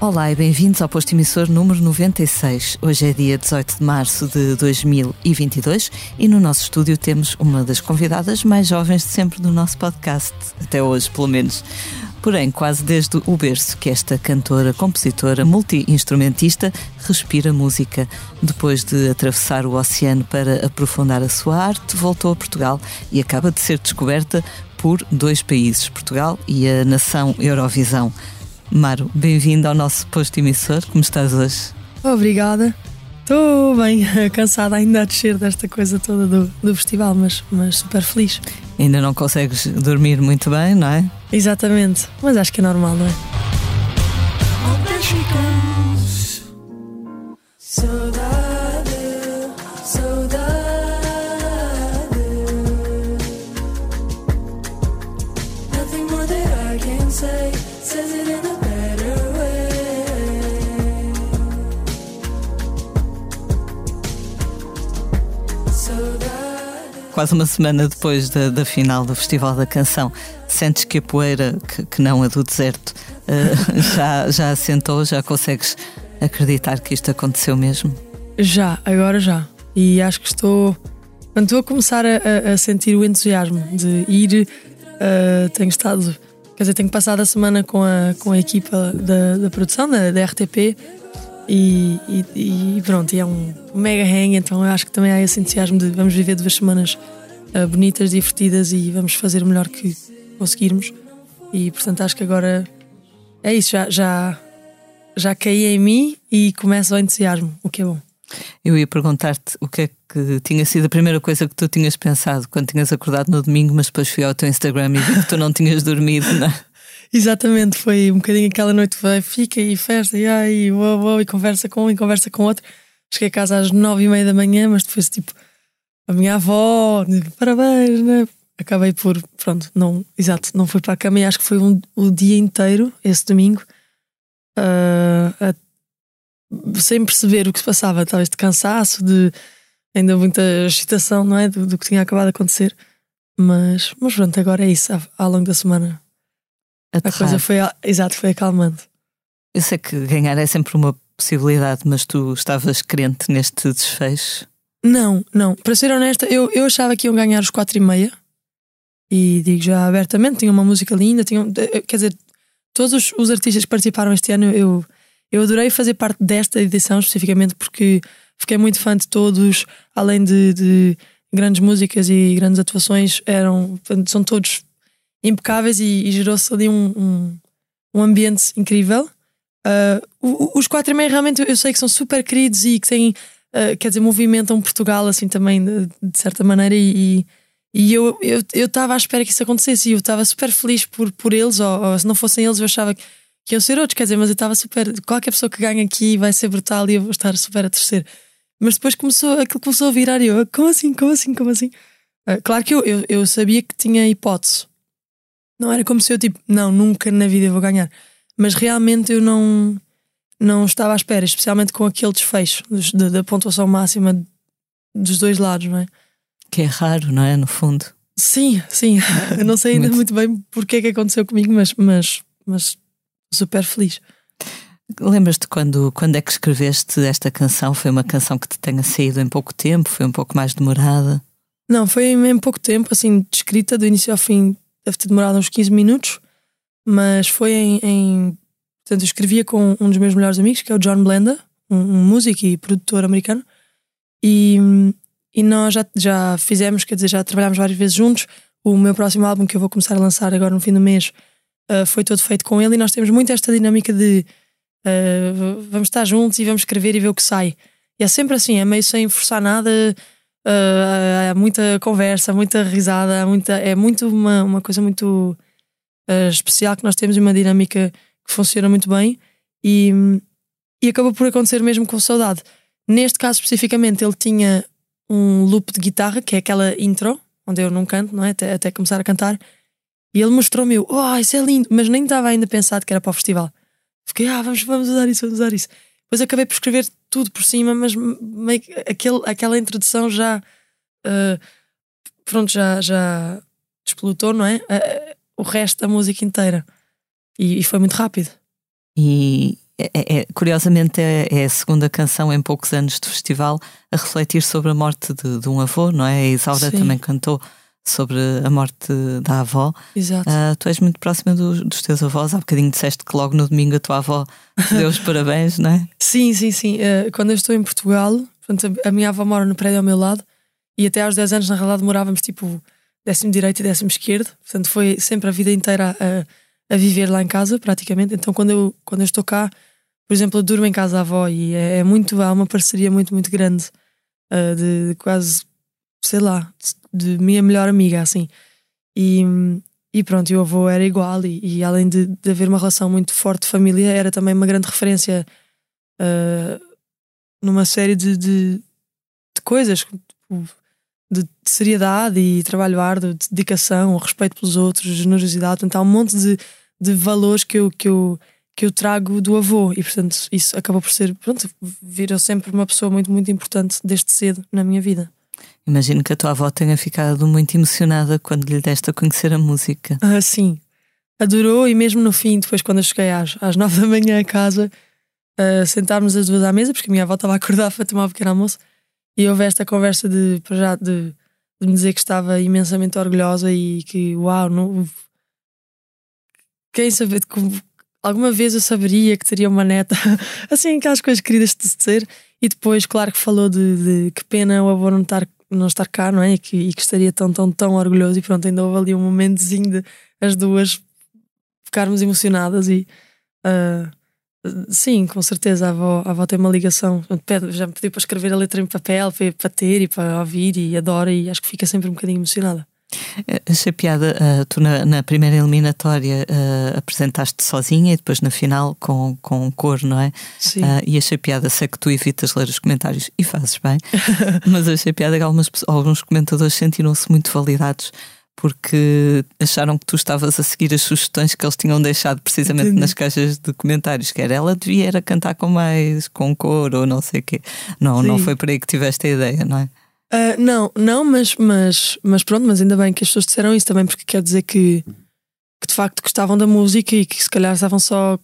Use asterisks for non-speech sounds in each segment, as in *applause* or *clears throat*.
Olá e bem-vindos ao posto emissor número 96. Hoje é dia 18 de março de 2022 e no nosso estúdio temos uma das convidadas mais jovens de sempre do nosso podcast, até hoje pelo menos. Porém, quase desde o berço que esta cantora, compositora, multi-instrumentista respira música. Depois de atravessar o oceano para aprofundar a sua arte, voltou a Portugal e acaba de ser descoberta por dois países, Portugal e a nação Eurovisão. Maro, bem-vindo ao nosso posto emissor. Como estás hoje? Obrigada. Estou bem *laughs* cansada ainda a descer desta coisa toda do, do festival, mas, mas super feliz. Ainda não consegues dormir muito bem, não é? Exatamente, mas acho que é normal, não é? Quase uma semana depois da, da final do Festival da Canção, sentes que a poeira, que, que não a do deserto, uh, *laughs* já, já assentou? Já consegues acreditar que isto aconteceu mesmo? Já, agora já. E acho que estou. Quando estou a começar a, a sentir o entusiasmo de ir, uh, tenho estado. Quer dizer, tenho passado a semana com a, com a equipa da, da produção, da, da RTP, e, e, e, pronto, e é um mega hang, então eu acho que também há esse entusiasmo de vamos viver duas semanas uh, bonitas, divertidas e vamos fazer o melhor que conseguirmos. E portanto acho que agora é isso, já, já, já caí em mim e começa o entusiasmo, o que é bom. Eu ia perguntar-te o que é que tinha sido a primeira coisa que tu tinhas pensado quando tinhas acordado no domingo, mas depois fui ao teu Instagram e vi que tu não *laughs* tinhas dormido, não é? Exatamente, foi um bocadinho aquela noite, vai, fica e festa, e ai, uou, uou, e conversa com um e conversa com outro. Cheguei a casa às nove e meia da manhã, mas depois, tipo, a minha avó, parabéns, né? Acabei por, pronto, não, exato, não fui para a cama e acho que foi um, o dia inteiro, esse domingo, uh, a, sem perceber o que se passava, talvez de cansaço, de ainda muita excitação, não é? Do, do que tinha acabado de acontecer. Mas, mas pronto, agora é isso, ao longo da semana Aterrar. A coisa foi, exato, foi acalmante. Eu sei que ganhar é sempre uma possibilidade, mas tu estavas crente neste desfecho? Não, não. Para ser honesta, eu, eu achava que iam ganhar os quatro e meia. E digo já abertamente, tinha uma música linda, tinha, eh, quer dizer, todos os, os artistas que participaram este ano, eu, eu adorei fazer parte desta edição especificamente porque fiquei muito fã de todos, além de, de grandes músicas e grandes atuações, eram, são todos impecáveis e, e gerou-se ali um, um, um, ambiente incrível. Uh, os quatro e meio realmente eu sei que são super queridos e que têm, uh, quer dizer, movimentam Portugal assim também de, de certa maneira e, e eu estava eu, eu à espera que isso acontecesse e eu estava super feliz por, por eles, ou, ou, se não fossem eles eu achava que, que iam ser outros, quer dizer, mas eu estava super. Qualquer pessoa que ganha aqui vai ser brutal e eu vou estar super a torcer. Mas depois começou, aquilo começou a virar e eu, como assim, como assim, como assim? Uh, claro que eu, eu, eu sabia que tinha hipótese, não era como se eu, tipo, não, nunca na vida vou ganhar. Mas realmente eu não, não estava à espera, especialmente com aquele desfecho da, da pontuação máxima dos dois lados, não é? Que é raro, não é? No fundo. Sim, sim. *laughs* Eu não sei ainda muito, muito bem porque é que aconteceu comigo, mas, mas, mas super feliz. Lembras-te quando, quando é que escreveste esta canção? Foi uma canção que te tenha saído em pouco tempo? Foi um pouco mais demorada? Não, foi em pouco tempo, assim, escrita do início ao fim deve ter demorado uns 15 minutos, mas foi em, em. Portanto, eu escrevia com um dos meus melhores amigos, que é o John Blenda, um, um músico e produtor americano, e, e nós já, já fizemos, quer dizer, já trabalhámos várias vezes juntos. O meu próximo álbum, que eu vou começar a lançar agora no fim do mês, uh, foi todo feito com ele, e nós temos muito esta dinâmica de uh, vamos estar juntos e vamos escrever e ver o que sai. E é sempre assim, é meio sem forçar nada há muita conversa, muita risada, muita, é muito uma, uma coisa muito uh, especial que nós temos e uma dinâmica que funciona muito bem e, e por acontecer mesmo com saudade. Neste caso especificamente, ele tinha um loop de guitarra, que é aquela intro, onde eu não canto, não é? Até, até começar a cantar, e ele mostrou-me, oh, isso é lindo, mas nem estava ainda pensado que era para o festival. Fiquei, ah, vamos, vamos usar isso, vamos usar isso. Depois acabei por escrever tudo por cima, mas meio que aquele, aquela introdução já. Uh, pronto, já, já explotou, não é? Uh, o resto da música inteira. E, e foi muito rápido. E é, é, é, curiosamente é, é, a segunda canção em poucos anos de festival a refletir sobre a morte de, de um avô, não é? A Isaura Sim. também cantou sobre a morte da avó. Exato. Uh, tu és muito próxima do, dos teus avós. Há bocadinho disseste que logo no domingo a tua avó te *laughs* deu os parabéns, não é? Sim, sim, sim. Uh, quando eu estou em Portugal, portanto, a minha avó mora no prédio ao meu lado e até aos 10 anos, na realidade, morávamos tipo décimo direito e décimo esquerdo. Portanto, foi sempre a vida inteira a, a viver lá em casa, praticamente. Então, quando eu, quando eu estou cá, por exemplo, eu durmo em casa da avó e é, é muito, há uma parceria muito, muito grande uh, de, de, quase, sei lá, de, de, minha melhor amiga, assim. E, e pronto, e o avô era igual e, e além de, de, haver uma relação muito forte de família, era também uma grande referência uh, numa série de, de, de coisas, tipo, de, seriedade e trabalho árduo, de dedicação, respeito pelos outros, generosidade. Portanto, há um monte de, de valores que eu, que eu que eu trago do avô e portanto isso acabou por ser pronto virou sempre uma pessoa muito muito importante desde cedo na minha vida imagino que a tua avó tenha ficado muito emocionada quando lhe deste a conhecer a música. Ah sim. Adorou e mesmo no fim depois quando eu cheguei às, às nove da manhã a casa uh, sentámos as duas à mesa porque a minha avó estava a acordar *laughs* para tomar um pequeno almoço e houve esta conversa de já de, de me dizer que estava imensamente orgulhosa e que uau não quem sabe alguma vez eu saberia que teria uma neta, *laughs* assim, aquelas coisas queridas de ser. E depois, claro que falou de, de que pena o avô não estar, não estar cá, não é? E que, e que estaria tão, tão, tão orgulhoso. E pronto, ainda houve ali um momentozinho de as duas ficarmos emocionadas. E uh, sim, com certeza, a avó, a avó tem uma ligação. Já me pediu para escrever a letra em papel, para, para ter e para ouvir, e adora. E acho que fica sempre um bocadinho emocionada. Eh, achei piada, uh, tu na, na, primeira eliminatória uh, apresentaste sozinha e depois na final com, com cor, não é? Sim. Uh, e achei piada, sei que tu evitas ler os comentários e fazes bem, *laughs* mas achei piada que algumas, alguns comentadores sentiram-se muito validados porque acharam que tu estavas a seguir as sugestões que eles tinham deixado precisamente Entendi. nas caixas de comentários, que era ela devia era cantar com mais, com cor ou não sei o quê. Não, Sim. não foi por aí que tiveste a ideia, não é? Uh, não, não, mas, mas, mas pronto, mas ainda bem que as pessoas disseram isso também, porque quer dizer que, que de facto gostavam da música e que se calhar estavam só.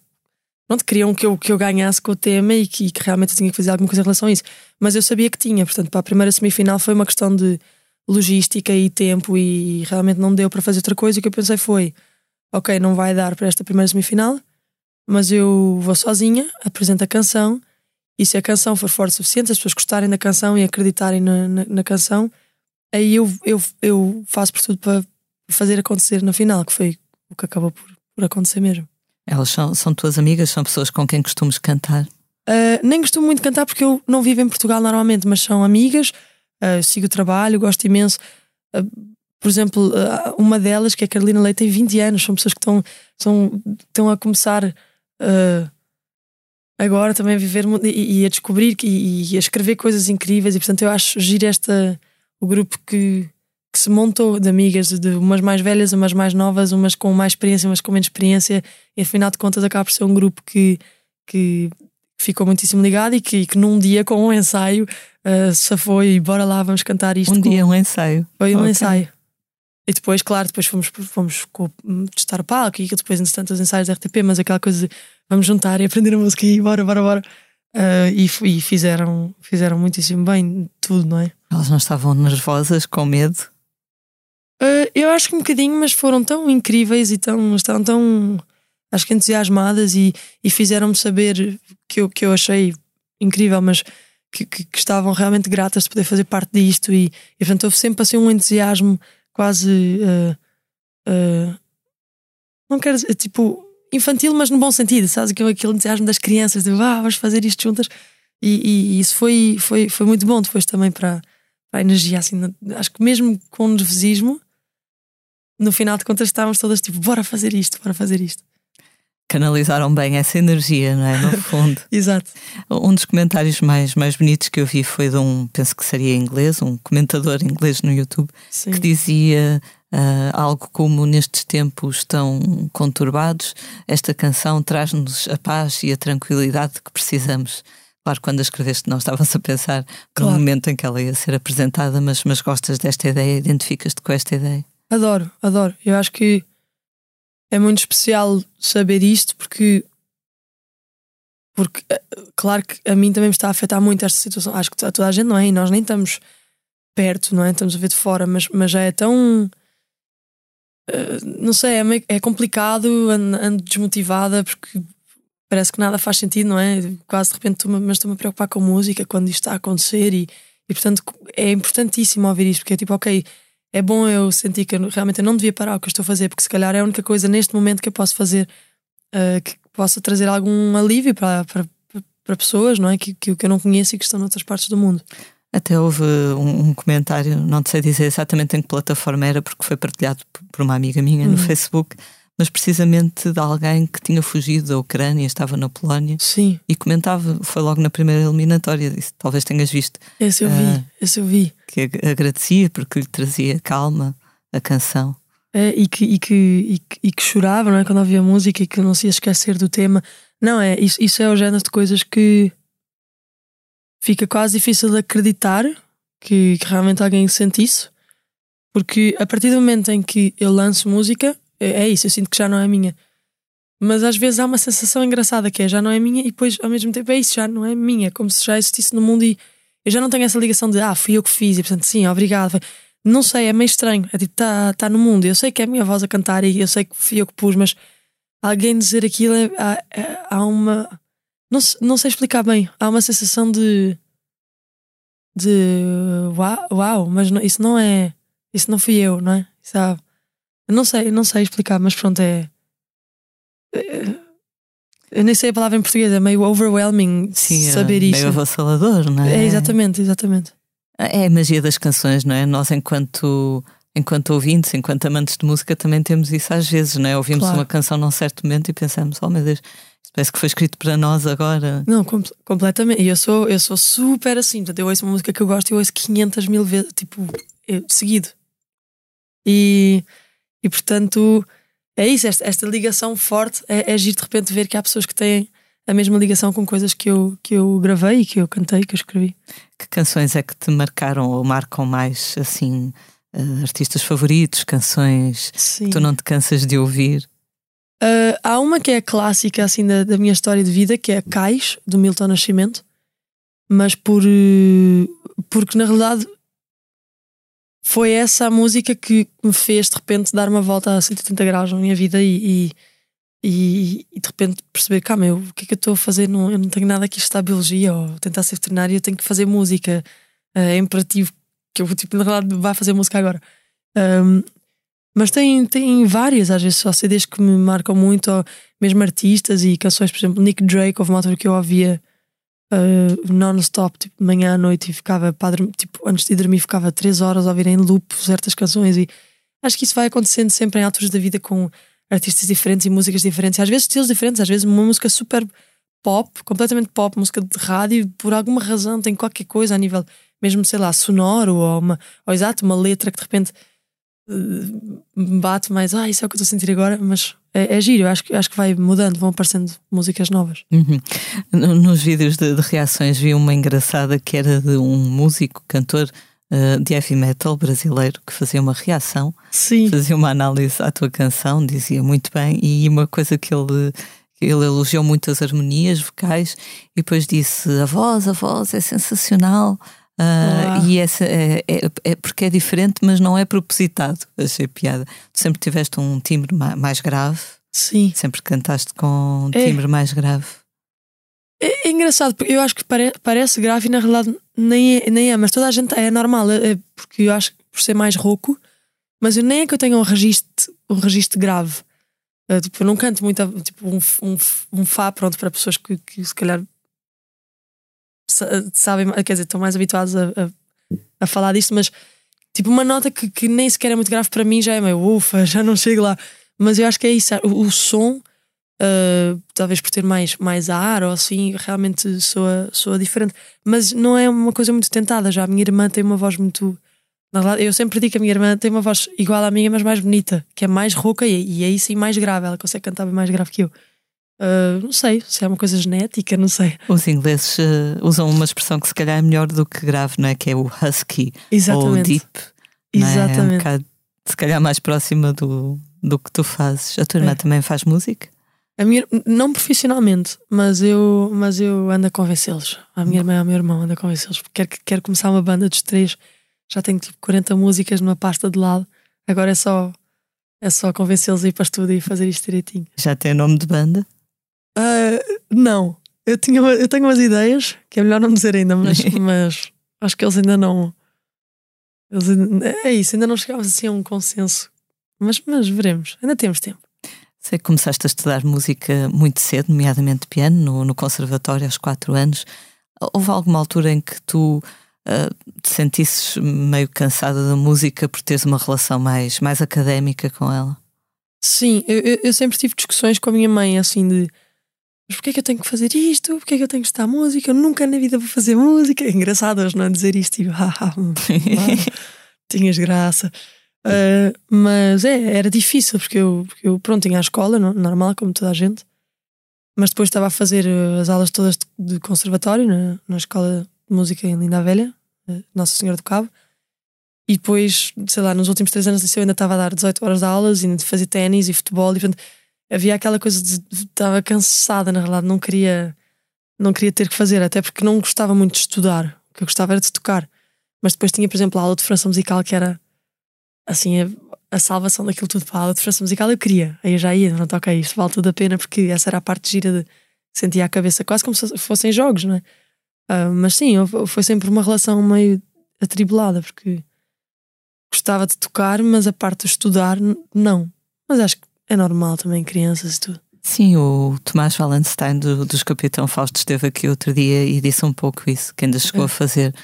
Pronto, queriam que eu, que eu ganhasse com o tema e que, que realmente tinha que fazer alguma coisa em relação a isso. Mas eu sabia que tinha, portanto, para a primeira semifinal foi uma questão de logística e tempo e realmente não deu para fazer outra coisa. E o que eu pensei foi: ok, não vai dar para esta primeira semifinal, mas eu vou sozinha, apresento a canção e se a canção for forte o suficiente, as pessoas gostarem da canção e acreditarem na, na, na canção, aí eu, eu, eu faço por tudo para fazer acontecer na final, que foi o que acabou por, por acontecer mesmo. Elas são, são tuas amigas? São pessoas com quem costumas cantar? Uh, nem costumo muito cantar porque eu não vivo em Portugal normalmente, mas são amigas, uh, sigo o trabalho, gosto imenso. Uh, por exemplo, uma delas, que é a Carolina Leite, tem 20 anos, são pessoas que estão, estão, estão a começar agora também a viver e, e a descobrir e, e, a escrever coisas incríveis e portanto eu acho giro esta o grupo que, que se montou de amigas de umas mais velhas, umas mais novas, umas com mais experiência, umas com menos experiência e afinal de contas acaba por ser um grupo que, que ficou muitíssimo ligado e que, que num dia com um ensaio uh, se foi e bora lá vamos cantar isto. Um com... dia um ensaio. Foi um okay. ensaio. E depois, claro, depois fomos, fomos testar o palco e depois, entretanto, os ensaios da RTP, mas aquela coisa de vamos juntar e aprender a música e bora, bora, bora. Uh, e, e, fizeram, fizeram muitíssimo bem tudo, não é? Elas não estavam nervosas, com medo? Uh, eu acho que um bocadinho, mas foram tão incríveis e tão, estavam tão, acho que entusiasmadas e, e fizeram-me saber que eu, que eu achei incrível, mas que, que, que, estavam realmente gratas de poder fazer parte disto e, e portanto houve sempre assim um entusiasmo quase. Uh, uh, não quero dizer, tipo, infantil, mas no bom sentido, sabes? Aquele, aquele entusiasmo das crianças, de ah, vamos fazer isto juntas. E, e, e, isso foi, foi, foi muito bom depois também para, para a energia. Assim, acho que mesmo com nervosismo, no final de contas estávamos todas tipo, bora fazer isto, bora fazer isto canalizaram bem essa energia, não é? No *laughs* fundo. Exato. Um dos comentários mais, mais bonitos que eu vi foi de um, penso que seria inglês, um comentador inglês no YouTube, Sim. que dizia: Uh, algo como nestes tempos tão conturbados, esta canção traz-nos a paz e a tranquilidade que precisamos. Claro, quando a escreveste, não estavas a pensar claro. no momento em que ela ia ser apresentada, mas, mas gostas desta ideia, identificas-te com esta ideia? Adoro, adoro. Eu acho que é muito especial saber isto porque porque eh, claro que a mim também me está a afetar muito esta situação. Acho que a toda a gente não é, e nós nem estamos perto, não é? Estamos a ver de fora, mas, mas já é tão. Uh, não sei, é, meio, é complicado, ando, desmotivada porque parece que nada faz sentido, não é? Quase de repente estou mas estou-me a preocupar com música quando isto está a acontecer e, e portanto é importantíssimo ouvir isto, porque é tipo, ok, é bom eu sentir que eu, realmente eu não devia parar o que eu estou a fazer, porque se calhar é a única coisa neste momento que eu posso fazer uh, que possa trazer algum alívio para, para, para pessoas, não é? Que, que, que eu não conheço e que estão noutras partes do mundo. Até houve um, um, comentário, não sei dizer exatamente em que plataforma era, porque foi partilhado por uma amiga minha no uhum. Facebook, mas precisamente de alguém que tinha fugido da Ucrânia, estava na Polónia Sim. e comentava, foi logo na primeira eliminatória, disse, talvez tenhas visto. Esse eu vi, uh, esse eu vi. Que agradecia porque lhe trazia calma a canção. É, e, que, e, que, e, que, e que chorava não é? quando ouvia música e que não se ia esquecer do tema. Não, é isso, isso é o género de coisas que fica quase difícil de acreditar que, que realmente alguém sente isso, porque a partir do momento em que eu lanço música, é, é isso, eu sinto que já não é minha. Mas às vezes há uma sensação engraçada que é já não é minha e depois ao mesmo tempo é isso, já não é minha, como se já existisse no mundo e eu já não tenho essa ligação de ah, fui eu que fiz e portanto sim, obrigado. Não sei, é meio estranho. É tipo, está tá no mundo. Eu sei que é a minha voz a cantar e eu sei que fui eu que pus, mas alguém dizer aquilo é, há, é, há uma. Não, não sei explicar bem. Há uma sensação de. de. uau, uau mas não, isso não é. Isso não fui eu, não é? Eu não sei, não sei explicar, mas pronto, é. é eu nem sei a palavra em português, é meio overwhelming Sim, saber é isso. Meio avassalador, não é? É, exatamente, exatamente. É a magia das canções, não é? Nós, enquanto, enquanto ouvintes, enquanto amantes de música, também temos isso às vezes, não é? Ouvimos claro. uma canção num certo momento e pensamos, oh meu Deus, parece que foi escrito para nós agora. Não, com completamente. E eu sou, eu sou super assim, portanto, eu ouço uma música que eu gosto e eu ouço 500 mil vezes, tipo, eu, seguido. E, e portanto, é isso, esta, esta ligação forte é, é agir de repente ver que há pessoas que têm a mesma ligação com coisas que eu, que eu gravei e que eu cantei, que eu escrevi. Que canções é que te marcaram ou marcam mais, assim, uh, artistas favoritos, canções Sim. que tu não te cansas de ouvir? Uh, há uma que é clássica, assim, da, da minha história de vida, que é Cais, do Milton Nascimento, mas por... Uh, porque, na realidade, foi essa a música que me fez, de repente, dar uma volta a 180 graus na minha vida e, e e, de repente perceber, calma, eu, o que é que eu estou a fazer? Não, eu não tenho nada aqui estudar biologia ou tentar ser veterinário, eu tenho que fazer música. Uh, é imperativo que eu, tipo, na realidade, vá fazer música agora. Um, mas tem, tem várias, às vezes, só CDs que me marcam muito, ou mesmo artistas e canções, por exemplo, Nick Drake, houve uma altura que eu ouvia uh, non-stop, tipo, de manhã à noite, e ficava, padre, tipo, antes de dormir, ficava três horas a ouvir em loop certas canções. E acho que isso vai acontecendo sempre em alturas da vida com artistas diferentes e músicas diferentes, às vezes estilos diferentes, às vezes uma música super pop, completamente pop, música de rádio, por alguma razão tem qualquer coisa a nível, mesmo sei lá, sonoro ou, uma, ou exato, uma letra que de repente uh, bate mais, ah, isso é o que eu estou a sentir agora, mas é, é giro, eu acho, acho que vai mudando, vão aparecendo músicas novas. Uhum. Nos vídeos de, de reações vi uma engraçada que era de um músico, cantor uh, de heavy metal brasileiro que fazia uma reação, Sim. fazia uma análise à tua canção, dizia muito bem, e uma coisa que ele ele elogiou muito as harmonias vocais e depois disse a voz, a voz é sensacional. Uh, e essa é, é, é, porque é diferente, mas não é propositado. Achei piada. Tu sempre tiveste um timbre mais grave. Sim. Sempre cantaste com um é. timbre mais grave. É, é, engraçado, porque eu acho que pare, parece grave e na realidade nem é, nem é, mas toda a gente é normal, é, é porque eu acho que por ser mais rouco, mas eu nem é que eu tenha um registro, um registro grave. Tipo, eu não canto muito tipo, um, um, um Fá pronto para pessoas que, que se calhar sabem, quer dizer, estão mais habituados a, a, a, falar disto, mas tipo uma nota que, que nem sequer é muito grave para mim já é meio ufa, já não chego lá. Mas eu acho que é isso, o, o som Uh, talvez por ter mais, mais ar ou assim, realmente soa, soa diferente. Mas não é uma coisa muito tentada já. A minha irmã tem uma voz muito Eu sempre digo que a minha irmã tem uma voz igual à minha, mas mais bonita, que é mais rouca e, e aí sim mais grave. Ela consegue cantar bem mais grave que eu. Uh, não sei se é uma coisa genética, não sei. Os ingleses uh, usam uma expressão que se calhar é melhor do que grave, não é? Que é o husky Exatamente. ou deep. Exatamente. É? um bocado, se calhar mais próxima do, do que tu fazes. A tua irmã é. também faz música? A minha, não profissionalmente, mas eu, mas eu ando a convencê-los. A minha irmã e o meu irmão ando a convencê-los. Quero, quero começar uma banda dos três. Já tenho tipo 40 músicas numa pasta de lado. Agora é só, é só convencê-los a ir para o estúdio e fazer isto direitinho. Já tem nome de banda? Uh, não. Eu, tinha, eu tenho umas ideias que é melhor não dizer ainda, mas, *laughs* mas acho que eles ainda não. Eles ainda, é isso, ainda não chegámos assim a um consenso. Mas, mas veremos, ainda temos tempo. Sei que começaste a estudar música muito cedo, nomeadamente piano, no, no conservatório aos 4 anos. Houve alguma altura em que tu uh, te sentisses meio cansada da música por teres uma relação mais, mais académica com ela? Sim, eu, eu sempre tive discussões com a minha mãe, assim, de mas porquê é que eu tenho que fazer isto? Porquê é que eu tenho que estudar música? Eu nunca na vida vou fazer música. É engraçado hoje, não? Dizer isto, tipo, *laughs* ah, tinhas graça. Uh, mas é, era difícil, porque eu, porque eu pronto, tinha a escola, normal, como toda a gente. Mas depois estava a fazer ah, as aulas todas de, de conservatório na, na escola de música em Linda Velha, Nossa Senhora do Cabo. E depois, sei lá, nos últimos três anos eu ainda estava a dar 18 horas de aulas, ainda de fazer ténis e futebol. E, portanto, havia aquela coisa de estava cansada, na realidade, não queria, não queria ter que fazer, até porque não gostava muito de estudar, o que eu gostava era de tocar. Mas depois tinha, por exemplo, a aula de formação musical que era assim a, a salvação daquilo tudo para a aula de formação musical. Eu queria, aí eu já ia, não toca isto, vale tudo a pena, porque essa era a parte gira de sentir a cabeça quase como se fossem jogos, não é? Uh, mas sim, foi sempre uma relação meio atribulada, porque gostava de tocar, mas a parte de estudar, não. Mas acho que é normal também, crianças e tudo. Sim, o Tomás Wallenstein do, dos Capitão Fausto esteve aqui outro dia e disse um pouco isso, que ainda chegou é. a fazer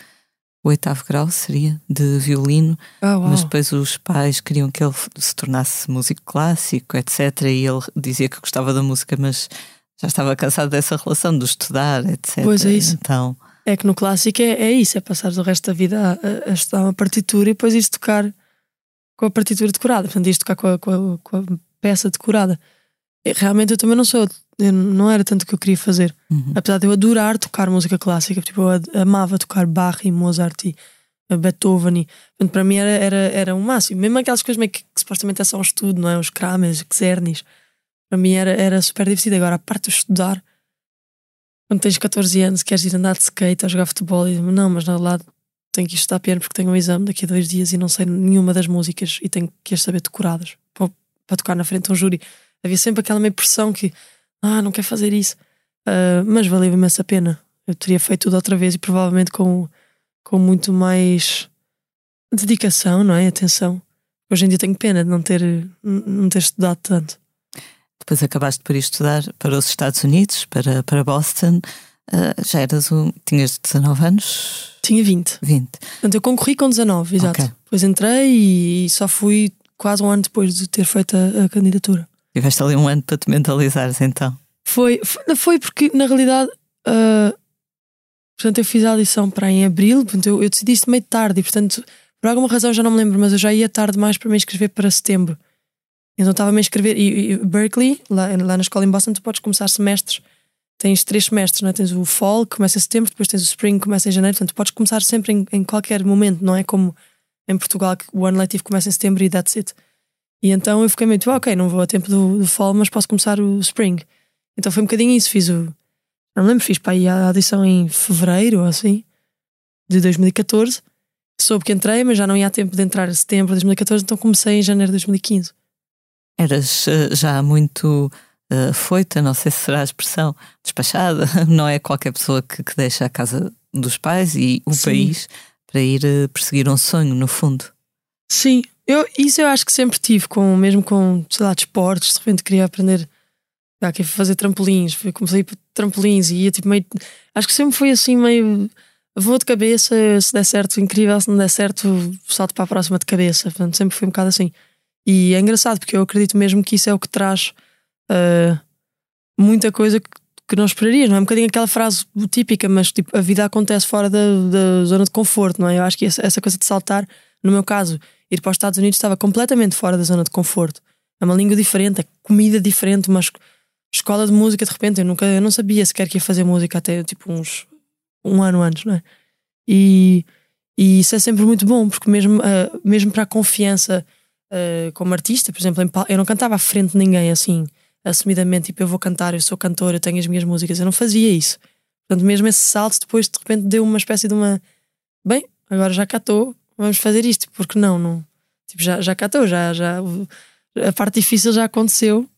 o oitavo grau, seria, de violino, oh, mas depois os pais queriam que ele se tornasse músico clássico, etc. E ele dizia que gostava da música, mas já estava cansado dessa relação de estudar, etc. Pois é isso. Então... É que no clássico é, é isso, é passar o resto da vida a, a estudar uma partitura e depois ir tocar com a partitura decorada, portanto, ir tocar com a, com a, com a peça decorada. Realmente eu também não sou, não era tanto o que eu queria fazer. Uhum. Apesar de eu adorar tocar música clássica, tipo, eu amava tocar Bach e Mozart e eh, Beethoven. E, portanto, para mim era, era, era um máximo. Mesmo aquelas coisas que, que supostamente é só um estudo, não é? Os Kramers, Czernis. Para mim era, era super divertido. Agora, a parte de estudar, quando tens 14 anos, queres ir andar de skate ou jogar futebol, e não, mas na verdade tenho que estudar piano porque tenho um exame daqui a dois dias e não sei nenhuma das músicas e tenho que as saber decoradas para tocar na frente de um júri. Havia sempre aquela meio pressão que, ah, não quer fazer isso. Uh, mas valeu imensa a pena. Eu teria feito tudo outra vez e provavelmente com, com muito mais dedicação, não é? Atenção. Hoje em dia tenho pena de não ter, não ter estudado tanto. Depois acabaste por ir estudar para os Estados Unidos, para, para Boston. Uh, já eras um. Tinhas 19 anos? Tinha 20. 20. Portanto, eu concorri com 19, exato. Okay. Depois entrei e só fui quase um ano depois de ter feito a, a candidatura. Tiveste ali um ano para te mentalizares então? Foi, foi, foi porque na realidade uh, portanto, eu fiz a audição para em abril, portanto, eu, eu decidi isto meio tarde e portanto, por alguma razão já não me lembro, mas eu já ia tarde mais para me inscrever para setembro. Então estava-me a inscrever. E, e Berkeley, lá, lá na escola em Boston, tu podes começar semestres. Tens três semestres, não é? Tens o fall, que começa em setembro, depois tens o spring, que começa em janeiro. Portanto, podes começar sempre em, em qualquer momento, não é como em Portugal que o ano letivo começa em setembro e that's it. E então eu fiquei meio ah, ok, não vou a tempo do, do fall, mas posso começar o spring. Então foi um bocadinho isso. Fiz o. Não me lembro, fiz para aí a audição em fevereiro ou assim, de 2014. Soube que entrei, mas já não ia a tempo de entrar em setembro de 2014, então comecei em janeiro de 2015. Eras uh, já muito uh, foita, não sei se será a expressão, despachada. *laughs* Não é qualquer pessoa que, que deixa a casa dos pais e o Sim. país para ir uh, perseguir um sonho, no fundo. Sim, eu, isso eu acho que sempre tive, com, mesmo com, sei lá, desportos, de repente queria aprender a fazer trampolins, comecei para trampolins e ia tipo meio. Acho que sempre foi assim meio. Vou de cabeça, se der certo, incrível, se não der certo, salto para a próxima de cabeça. Portanto, sempre foi um bocado assim. E é engraçado porque eu acredito mesmo que isso é o que traz uh, muita coisa que, que não esperarias, não é? Um bocadinho aquela frase típica, mas tipo, a vida acontece fora da, da zona de conforto, não é? Eu acho que essa, coisa de saltar No meu caso, ir para os Estados Unidos estava completamente fora da zona de conforto. É uma língua diferente, é comida diferente, uma escola de música de repente. Eu nunca eu não sabia sequer que ia fazer música até tipo uns um ano antes, não é? E, e isso é sempre muito bom, porque mesmo, uh, mesmo para a confiança uh, como artista, por exemplo, eu não cantava à frente de ninguém assim, assumidamente, tipo, eu vou cantar, eu sou cantor, eu tenho as minhas músicas, eu não fazia isso. Portanto, mesmo esse salto depois de repente deu uma espécie de uma bem, agora já cá estou, vamos fazer isto, porque não, não tipo, já, já cá estou, já, já a parte difícil já aconteceu,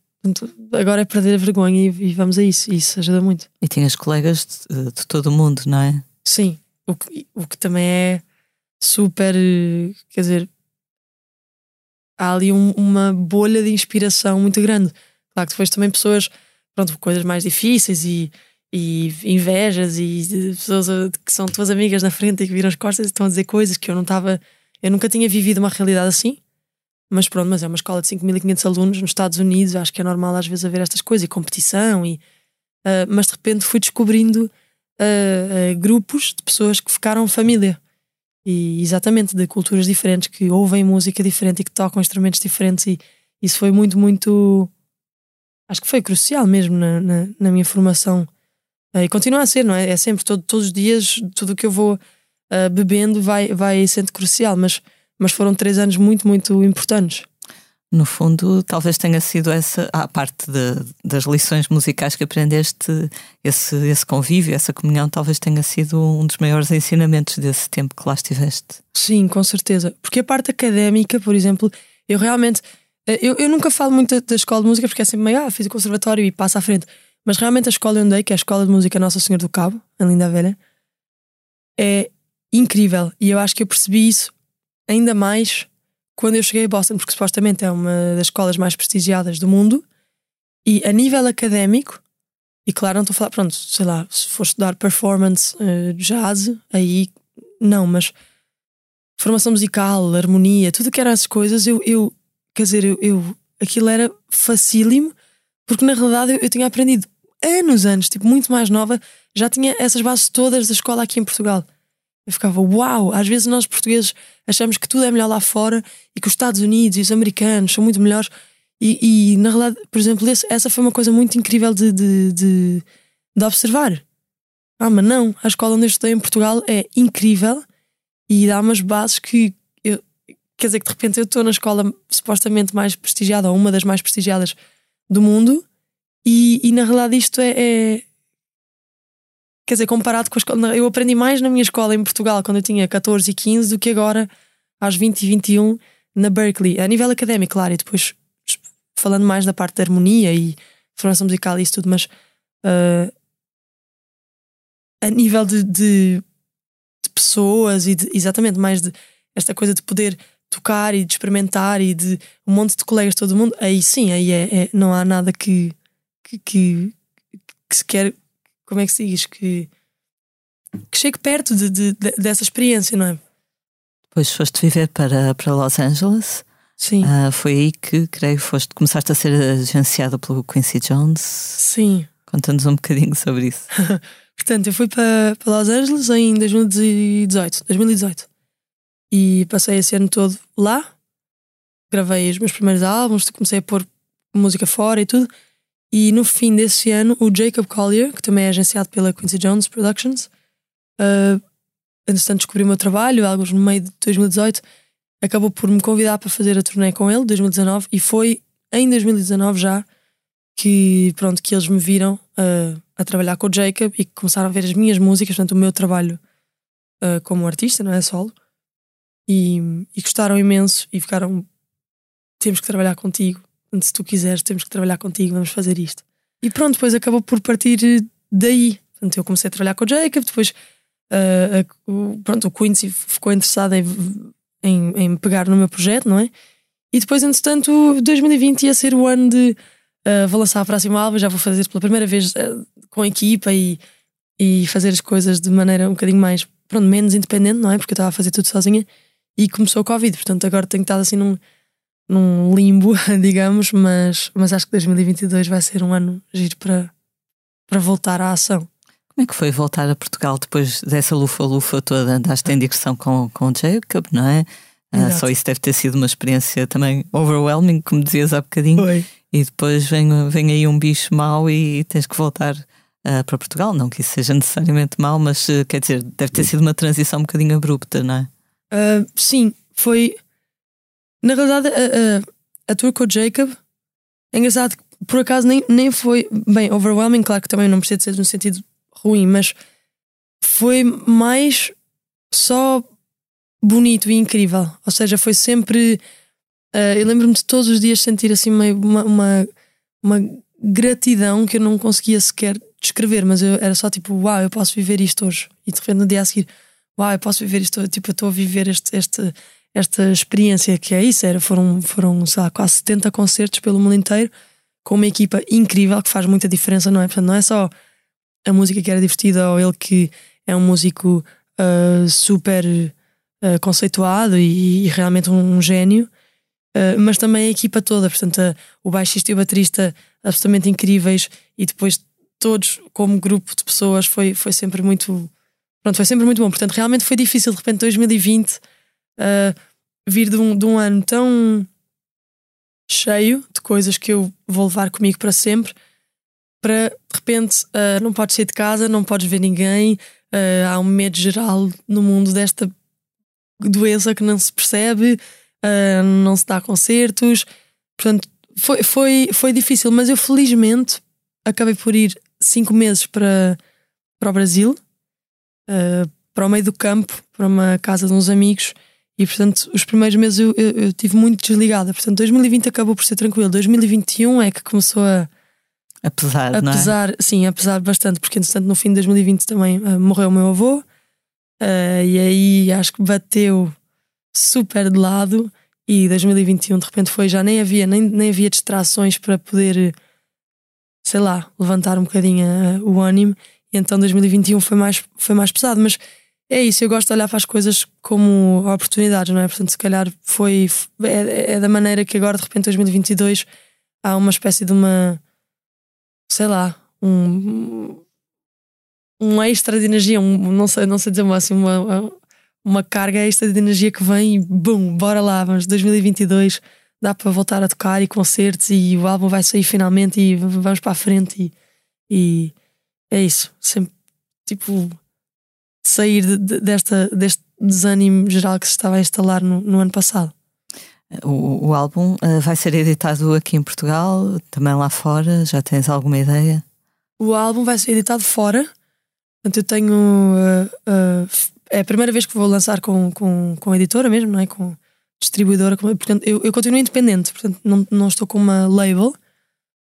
agora é perder a vergonha e, e, vamos a isso, isso ajuda muito. E tinhas colegas de, de todo o mundo, não é? Sim, o que, o que também é super, quer dizer, há ali um, uma bolha de inspiração muito grande. Claro que depois também pessoas, pronto, coisas mais difíceis e e invejas e pessoas que são tuas amigas na frente e que viram as costas e estão a dizer coisas que eu não estava. Eu nunca tinha vivido uma realidade assim. Mas pronto, mas é uma escola de 5.500 alunos nos Estados Unidos, acho que é normal às vezes haver estas coisas e competição. E, uh, mas de repente fui descobrindo uh, uh, grupos de pessoas que ficaram família. E exatamente de culturas diferentes, que ouvem música diferente e que tocam instrumentos diferentes. E isso foi muito, muito. Acho que foi crucial mesmo na, na, na minha formação e continua a ser, não é? É sempre, todo, todos os dias, tudo o que eu vou uh, bebendo vai, vai sendo crucial, mas, mas foram três anos muito, muito importantes. No fundo, talvez tenha sido essa, a parte de, das lições musicais que aprendeste, esse, esse convívio, essa comunhão, talvez tenha sido um dos maiores ensinamentos desse tempo que lá estiveste. Sim, com certeza. Porque a parte académica, por exemplo, eu realmente. Eh, eu, eu nunca falo muito da escola de música porque é sempre meio, ah, fiz o conservatório e passa à frente. Mas realmente a escola onde andei, que é a Escola de Música Nossa Senhora do Cabo, em Linda Velha, é incrível. E eu acho que eu percebi isso ainda mais quando eu cheguei a Boston, porque supostamente é uma das escolas mais prestigiadas do mundo. E a nível académico, e claro, não estou a falar, pronto, sei lá, se for estudar performance, uh, jazz, aí não, mas formação musical, harmonia, tudo que eram essas coisas, eu, eu quer dizer, eu, eu aquilo era facílimo, porque na realidade eu, eu tinha aprendido anos antes, tipo, muito mais nova, já tinha essas bases todas da escola aqui em Portugal. Eu ficava, uau! Às vezes nós portugueses achamos que tudo é melhor lá fora e que os Estados Unidos e os americanos são muito melhores. E, e na realidade, por exemplo, esse, essa foi uma coisa muito incrível de, de, de, de, observar. Ah, mas não, a escola onde eu estudei em Portugal é incrível e dá umas bases que quer dizer que de repente eu estou na escola supostamente mais prestigiada ou uma das mais prestigiadas do mundo e, e na realidade isto é, é, Quer dizer, comparado com a escola. Eu aprendi mais na minha escola em Portugal quando eu tinha 14 e 15 do que agora, às 20 e 21, na Berkeley. A nível académico, claro, e depois falando mais da parte da harmonia e formação musical e isso tudo, mas uh, a nível de, de, de pessoas e de, exatamente mais de esta coisa de poder tocar e de experimentar e de um monte de colegas de todo mundo, aí sim, aí é, é não há nada que que, que, que se quer, como é que se diz? Que, que chegue perto de, de, de, dessa experiência, não é? Depois foste viver para, para Los Angeles. Sim. Uh, foi aí que, creio, foste, começaste a ser agenciada pelo Quincy Jones. Sim. Conta-nos um bocadinho sobre isso. *laughs* Portanto, eu fui para, para Los Angeles em 2018, 2018. E passei esse ano todo lá. Gravei os meus primeiros álbuns, comecei a pôr música fora e tudo. E no fim desse ano, o Jacob Collier, que também é agenciado pela Quincy Jones Productions, uh, entretanto descobriu o meu trabalho, algo no meio de 2018, acabou por me convidar para fazer a turnê com ele, 2019, e foi em 2019 já que, pronto, que eles me viram uh, a trabalhar com o Jacob e começaram a ver as minhas músicas, portanto, o meu trabalho uh, como artista, não é solo, e, e gostaram imenso e ficaram. Temos que trabalhar contigo se tu quiseres, temos que trabalhar contigo, vamos fazer isto. E pronto, depois acabou por partir daí. Portanto, eu comecei a trabalhar com o Jacob, depois uh, uh, pronto, o Quincy ficou interessado em, em, em, pegar no meu projeto, não é? E depois, entretanto, 2020 ia ser o ano de uh, vou lançar a próxima álbum, já vou fazer pela primeira vez com a equipa e, e fazer as coisas de maneira um bocadinho mais, pronto, menos independente, não é? Porque eu estava a fazer tudo sozinha e começou o Covid, portanto agora tenho estado assim num num limbo, *laughs* digamos, mas, mas acho que 2022 vai ser um ano giro para, para voltar à ação. Como é que foi voltar a Portugal depois dessa lufa-lufa toda? Andaste em direção com, com o Jacob, não é? Uh, só isso deve ter sido uma experiência também overwhelming, como dizias há bocadinho. Foi. E depois vem, vem aí um bicho mau e tens que voltar uh, para Portugal. Não que isso seja necessariamente mau, mas uh, quer dizer, deve ter sido uma transição um bocadinho abrupta, não é? Uh, sim, foi. Na realidade, a, a, a tour com o Jacob é engraçado que por acaso nem, nem foi bem overwhelming, claro que também não precisa ser no sentido ruim, mas foi mais só bonito e incrível. Ou seja, foi sempre. Uh, eu lembro-me de todos os dias sentir assim meio uma, uma, uma, gratidão que eu não conseguia sequer descrever, mas eu era só tipo, uau, eu posso viver isto hoje. E de repente no dia a seguir, uau, eu posso viver isto, tipo, eu estou a viver este, este, esta experiência que é isso. Era, foram, foram sei lá, quase 70 concertos pelo mundo inteiro, com uma equipa incrível que faz muita diferença, não é? Portanto, não é só a música que era divertida ou ele que é um músico uh, super uh, conceituado e, e, realmente um, um gênio, uh, mas também a equipa toda, portanto, o baixista e o baterista absolutamente incríveis e depois todos como grupo de pessoas foi, foi sempre muito pronto, foi sempre muito bom. Portanto, realmente foi difícil de repente 2020 vir de um, de um ano tão cheio de coisas que eu vou levar comigo para sempre para de repente uh, não podes sair de casa, não podes ver ninguém, uh, há um medo geral no mundo desta doença que não se percebe, uh, não se dá concertos. Portanto, foi, foi, foi difícil, mas eu felizmente acabei por ir cinco meses para, para o Brasil, uh, para o meio do campo, para uma casa de uns amigos. E portanto, os primeiros meses eu, eu, eu tive muito desligada. Portanto, 2020 acabou por ser tranquilo. 2021 é que começou a. Apesar, apesar, é? Sim, apesar bastante, porque entretanto no fim de 2020 também uh, morreu o meu avô. Uh, e aí acho que bateu super de lado e 2021 de repente foi já nem havia nem, nem havia distrações para poder sei lá levantar um bocadinho uh, o ânimo então 2021 foi mais foi mais pesado mas é isso eu gosto de olhar para as coisas como oportunidades não é? Portanto se calhar foi é, é da maneira que agora de repente 2022 há uma espécie de uma sei lá um um extra de energia, um, não sei, não sei dizer assim, uma, uma carga extra de energia que vem e bum, bora lá, vamos 2022, dá para voltar a tocar e concertos e o álbum vai sair finalmente e vamos para a frente e, e é isso, sempre tipo sair de, de, desta, deste desânimo geral que se estava a instalar no, no ano passado. O, o álbum uh, vai ser editado aqui em Portugal, também lá fora, já tens alguma ideia? O álbum vai ser editado fora, Portanto, eu tenho. Uh, uh, é a primeira vez que vou lançar com, com, com a editora mesmo, não é? Com distribuidora. Com, portanto, eu, eu continuo independente, portanto, não, não estou com uma label,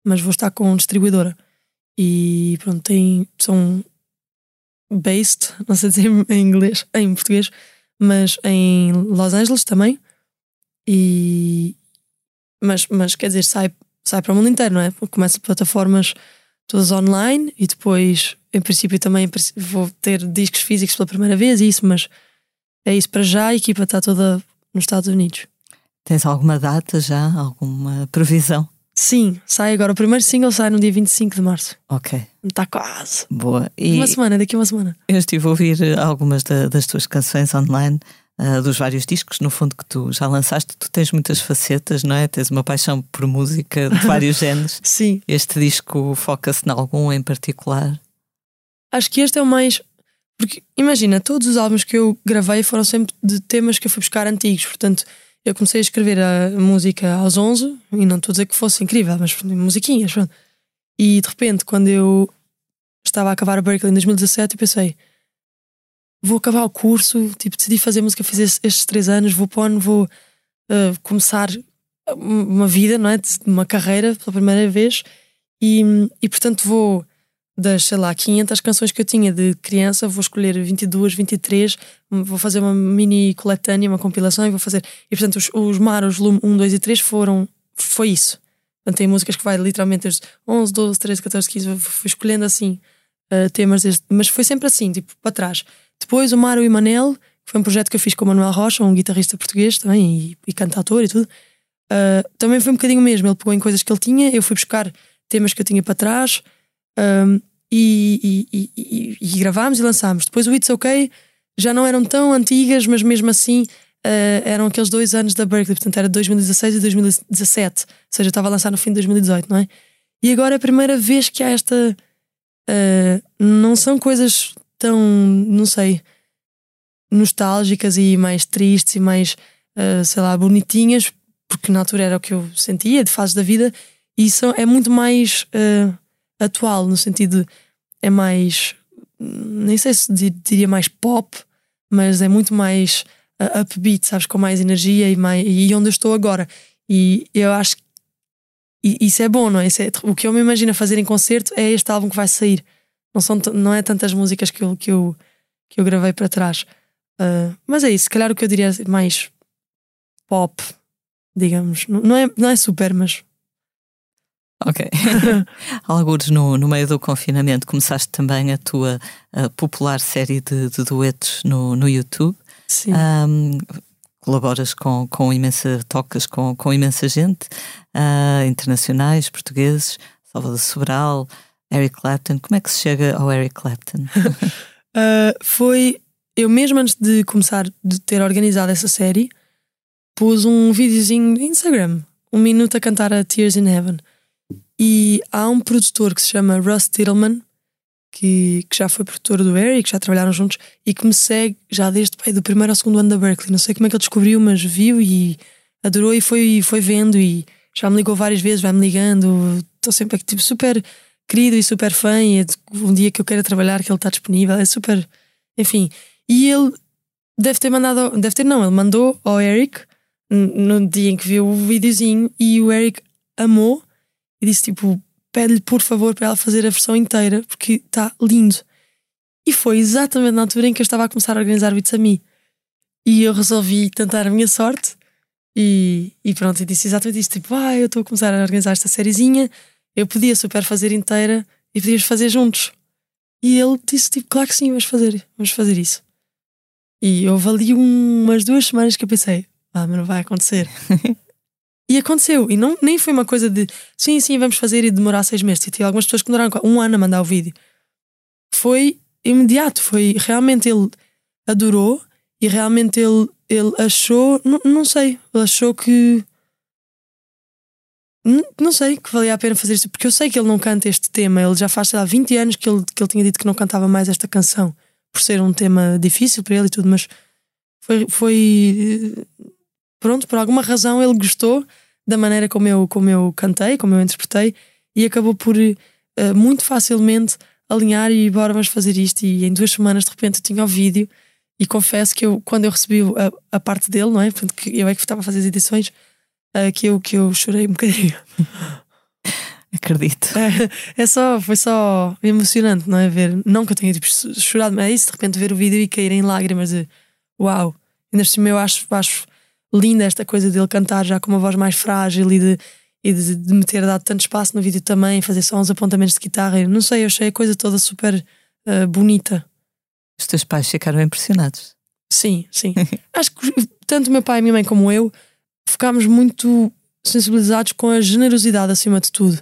mas vou estar com distribuidora. E pronto, tem, são based, não sei dizer *laughs* em inglês, em português, mas em Los Angeles também. E. Mas, mas quer dizer, sai, sai para o mundo inteiro, não é? Começa plataformas todas online e depois, em princípio, também vou ter discos físicos pela primeira vez, isso, mas é isso para já. A equipa está toda nos Estados Unidos. Tens alguma data já? Alguma previsão? Sim, sai agora. O primeiro single sai no dia 25 de março. Ok. Está quase. Boa. E uma semana, daqui a uma semana. Eu estive a ouvir algumas da, das tuas canções online uh, dos vários discos, no fundo, que tu já lançaste, tu tens muitas facetas, não é? Tens uma paixão por música de vários *laughs* géneros. Sim. Este disco foca-se em algum em particular? Acho que este é o mais. Porque imagina, todos os álbuns que eu gravei foram sempre de temas que eu fui buscar antigos, portanto. Eu comecei a escrever a música aos 11 e não estou a dizer que fosse incrível, mas musiquinhas. Pronto. E de repente, quando eu estava a acabar a Berkeley em 2017, eu pensei: vou acabar o curso, tipo, decidi fazer música, fiz estes três anos, vou pôr, vou uh, começar uma vida, não é? Uma carreira pela primeira vez e, e portanto vou das, sei lá, 500 canções que eu tinha de criança, vou escolher 22, 23, vou fazer uma mini coletânea, uma compilação e vou fazer. E portanto, os, os Maros Lume 1, 2 e 3 foram. Foi isso. Portanto, tem músicas que vai literalmente desde 11, 12, 13, 14, 15, fui escolhendo assim uh, temas, deste, mas foi sempre assim, tipo, para trás. Depois o Mário e Manel, que foi um projeto que eu fiz com o Manuel Rocha, um guitarrista português também e, e cantautor e tudo. Uh, também foi um bocadinho mesmo. Ele pegou em coisas que ele tinha, eu fui buscar temas que eu tinha para trás um, e, e, e, e, gravámos e lançámos. Depois o It's OK já não eram tão antigas, mas mesmo assim uh, eram aqueles dois anos da Berkeley, portanto era 2016 e 2017, ou seja, estava a lançar no fim de 2018, não é? E agora é a primeira vez que há esta. Uh, não são coisas tão, não sei, nostálgicas e mais tristes e mais, uh, sei lá, bonitinhas, porque na altura era o que eu sentia, de fases da vida, e isso é muito mais atual, no sentido é mais, nem sei se diria mais pop, mas é muito mais uh, upbeat, sabes, com mais energia e, mais, e onde eu estou agora. E eu acho que isso é bom, não é? é? O que eu me imagino fazer em concerto é este álbum que vai sair. Não, são, não é tantas músicas que eu, que eu, que eu gravei para trás. Uh, mas é isso, se calhar o que eu diria é mais pop, digamos. Não é, não é super, mas. Ok. *laughs* Alguns no, no meio do confinamento começaste também a tua a popular série de, de, duetos no, no YouTube. Sim. Um, colaboras com, com imensa, tocas com, com imensa gente, uh, internacionais, portugueses, Salvador Sobral, Eric Clapton. Como é que se chega ao Eric Clapton? uh, *laughs* foi eu mesmo antes de começar de ter organizado essa série, pus um videozinho no Instagram, um minuto a cantar a Tears in Heaven. E há um produtor que se chama Russ Tittelman, que, que já foi produtor do Eric, que já trabalharam juntos e que me segue já desde pai, do primeiro ao segundo ano da Berkeley. Não sei como é que ele descobriu, mas viu e adorou e foi, foi vendo e já me ligou várias vezes, vai-me ligando. Estou sempre aqui, tipo, super querido e super fã. E é um dia que eu quero trabalhar, que ele está disponível, é super. Enfim, e ele deve ter mandado, deve ter não, ele mandou ao Eric no dia em que viu o videozinho e o Eric amou e disse tipo, pede-lhe por favor para ela fazer a versão inteira porque está lindo. E foi exatamente na altura em que eu estava a começar a organizar It's a Me. E eu resolvi tentar a minha sorte e, e pronto, eu disse exatamente isso, tipo, ah, eu estou a começar a organizar esta sériezinha, eu podia super fazer inteira e podíamos fazer juntos. E ele disse tipo, claro que sim, vamos fazer, vamos fazer isso. E houve ali umas duas semanas que eu pensei, ah, mas não vai acontecer. *laughs* e aconteceu. E não, nem foi uma coisa de sim, sim, vamos fazer e demorar seis meses. E tinha algumas pessoas que demoraram um ano a mandar o vídeo. Foi imediato, foi realmente ele adorou e realmente ele, ele achou, não, não sei, ele achou que. Não, não sei, que valia a pena fazer isso, porque eu sei que ele não canta este tema, ele já faz, sei lá, 20 anos que ele, que ele tinha dito que não cantava mais esta canção por ser um tema difícil para ele e tudo, mas foi, foi pronto, por alguma razão ele gostou da maneira como eu, como eu cantei, como eu interpretei e acabou por uh, muito facilmente alinhar e bora vamos fazer isto e em duas semanas de repente eu tinha o vídeo e confesso que eu quando eu recebi a, a parte dele, não é? Portanto, que eu é que estava a fazer as edições uh, que, eu, que eu chorei um bocadinho *laughs* Acredito. É, é, só, foi só emocionante, não é? Ver, não que eu tenha tipo, chorado, mas é isso, de repente ver o vídeo e cair em lágrimas de uau. Ainda por cima eu acho, acho linda esta coisa dele cantar já com uma voz mais frágil e de, e de, de me ter dado tanto espaço no vídeo também, fazer só uns apontamentos de guitarra. Não sei, eu achei a coisa toda super uh, bonita. Os teus pais ficaram impressionados? Sim, sim. *laughs* acho que tanto meu pai, minha mãe como eu ficámos muito sensibilizados com a generosidade acima de tudo.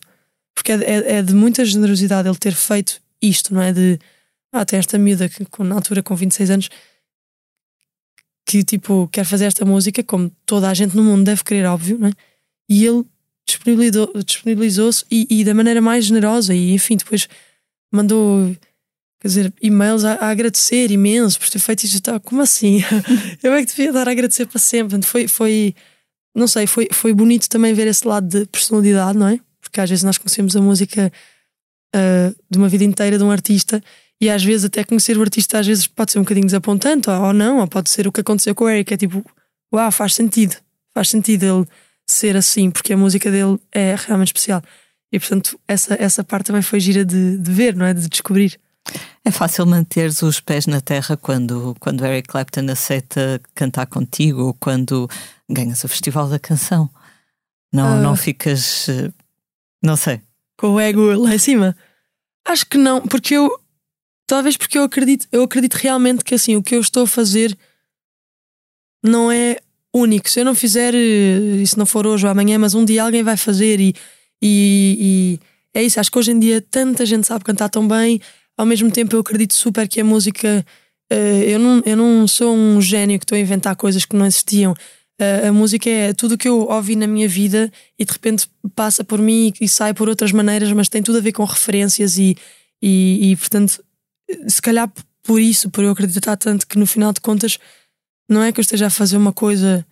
Porque é, é, é, de muita generosidade ele ter feito isto, não é? De. Ah, tem esta miúda que na altura com 26 anos que tipo quer fazer esta música, como toda a gente no mundo deve querer, óbvio, não é? E ele disponibilizou-se disponibilizou e, e, da maneira mais generosa, e enfim, depois mandou quer dizer, e-mails a, a, agradecer imenso por ter feito isto. Tá, como assim? *laughs* Eu é que devia dar a agradecer para sempre. Foi, foi não sei, foi, foi bonito também ver esse lado de personalidade, não é? porque às vezes nós conhecemos a música uh, de uma vida inteira de um artista e às vezes até conhecer o artista às vezes pode ser um bocadinho desapontante ou, não, ou pode ser o que aconteceu com o Eric, é tipo, uau, faz sentido, faz sentido ele ser assim, porque a música dele é realmente especial. E portanto, essa, essa parte também foi gira de, de ver, não é? De descobrir. É fácil manter os pés na terra quando, quando Eric Clapton aceita cantar contigo ou quando ganhas o Festival da Canção. Não, uh, não ficas eh, não sei. Com o ego lá em cima? Acho que não, porque eu. Talvez porque eu acredito, eu acredito realmente que assim, o que eu estou a fazer não é único. Se eu não fizer, eh, e se não for hoje ou amanhã, mas um dia alguém vai fazer e, e, e é isso. Acho que hoje em dia tanta gente sabe cantar tão bem. Ao mesmo tempo, eu acredito super que a música eu, não, eu não sou um gênio que estou a inventar coisas que não existiam. a música é tudo o que eu ouvi na minha vida e de repente passa por mim e, e sai por outras maneiras, mas tem tudo a ver com referências e, e, e portanto, se calhar por isso, por eu acreditar tanto que no final de contas não é que eu esteja a fazer uma coisa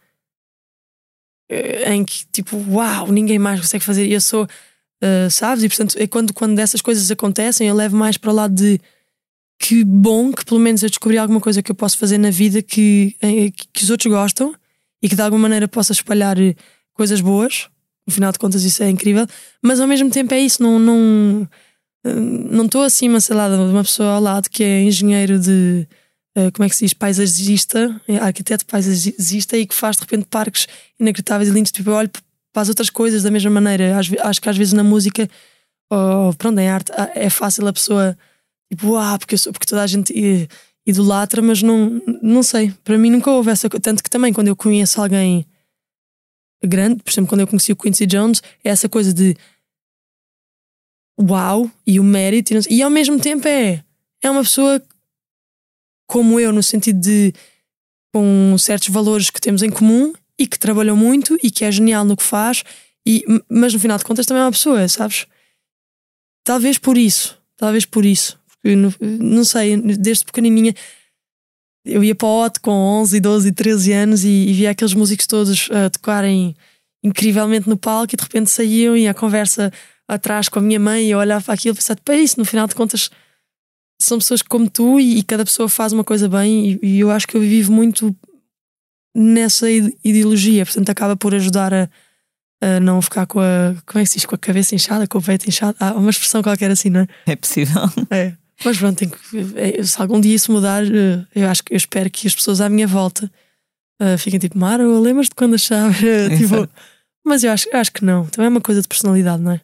eh, em que tipo, uau, ninguém mais consegue fazer e eu sou, uh, sabes? E portanto é quando, quando essas coisas acontecem, eu levo mais para o lado de que bom que pelo menos eu descobri alguma coisa que eu posso fazer na vida que, que os outros gostam e que de alguma maneira possa espalhar eh, coisas boas. No final de contas, isso é incrível, mas ao mesmo tempo é isso, não. não não estou acima, sei lá, de uma pessoa ao lado que é engenheiro de. Uh, como é que se diz? Paisagista, é arquiteto paisagista e que faz de repente parques inacreditáveis e lindos. Tipo, eu olho para as outras coisas da mesma maneira. Acho, que às vezes na música, ou pronto, em arte, é fácil a pessoa, tipo, ah, porque, sou, porque toda a gente idolatra, mas não, não sei. Para mim nunca houve essa coisa. Tanto que também quando eu conheço alguém grande, por exemplo, quando eu conheci o Quincy Jones, é essa coisa de uau e o mérito e, e ao mesmo tempo é é uma pessoa como eu no sentido de com certos valores que temos em comum e que trabalhou muito e que é genial no que faz e mas no final de contas também é uma pessoa sabes? Talvez por isso talvez por isso porque não, não sei desde pequenininha eu ia para o OT com 11, 12, 13 anos e, e via aqueles músicos todos a tocarem incrivelmente no palco e de repente saíam e a conversa atrás com a minha mãe e eu olhava para aquilo e pensava, para isso, no final de contas são pessoas como tu e, e cada pessoa faz uma coisa bem e, e, eu acho que eu vivo muito nessa ideologia, portanto acaba por ajudar a, a, não ficar com a, como é que se diz, com a cabeça inchada, com o peito inchado, há uma expressão qualquer assim, não é? É possível. É. Mas pronto, tem que, é, se algum dia isso mudar, eh, eu acho que eu espero que as pessoas à minha volta uh, fiquem tipo, Maro, lembras de quando achava? *laughs* tipo, mas eu acho, eu acho que não, também é uma coisa de personalidade, não é?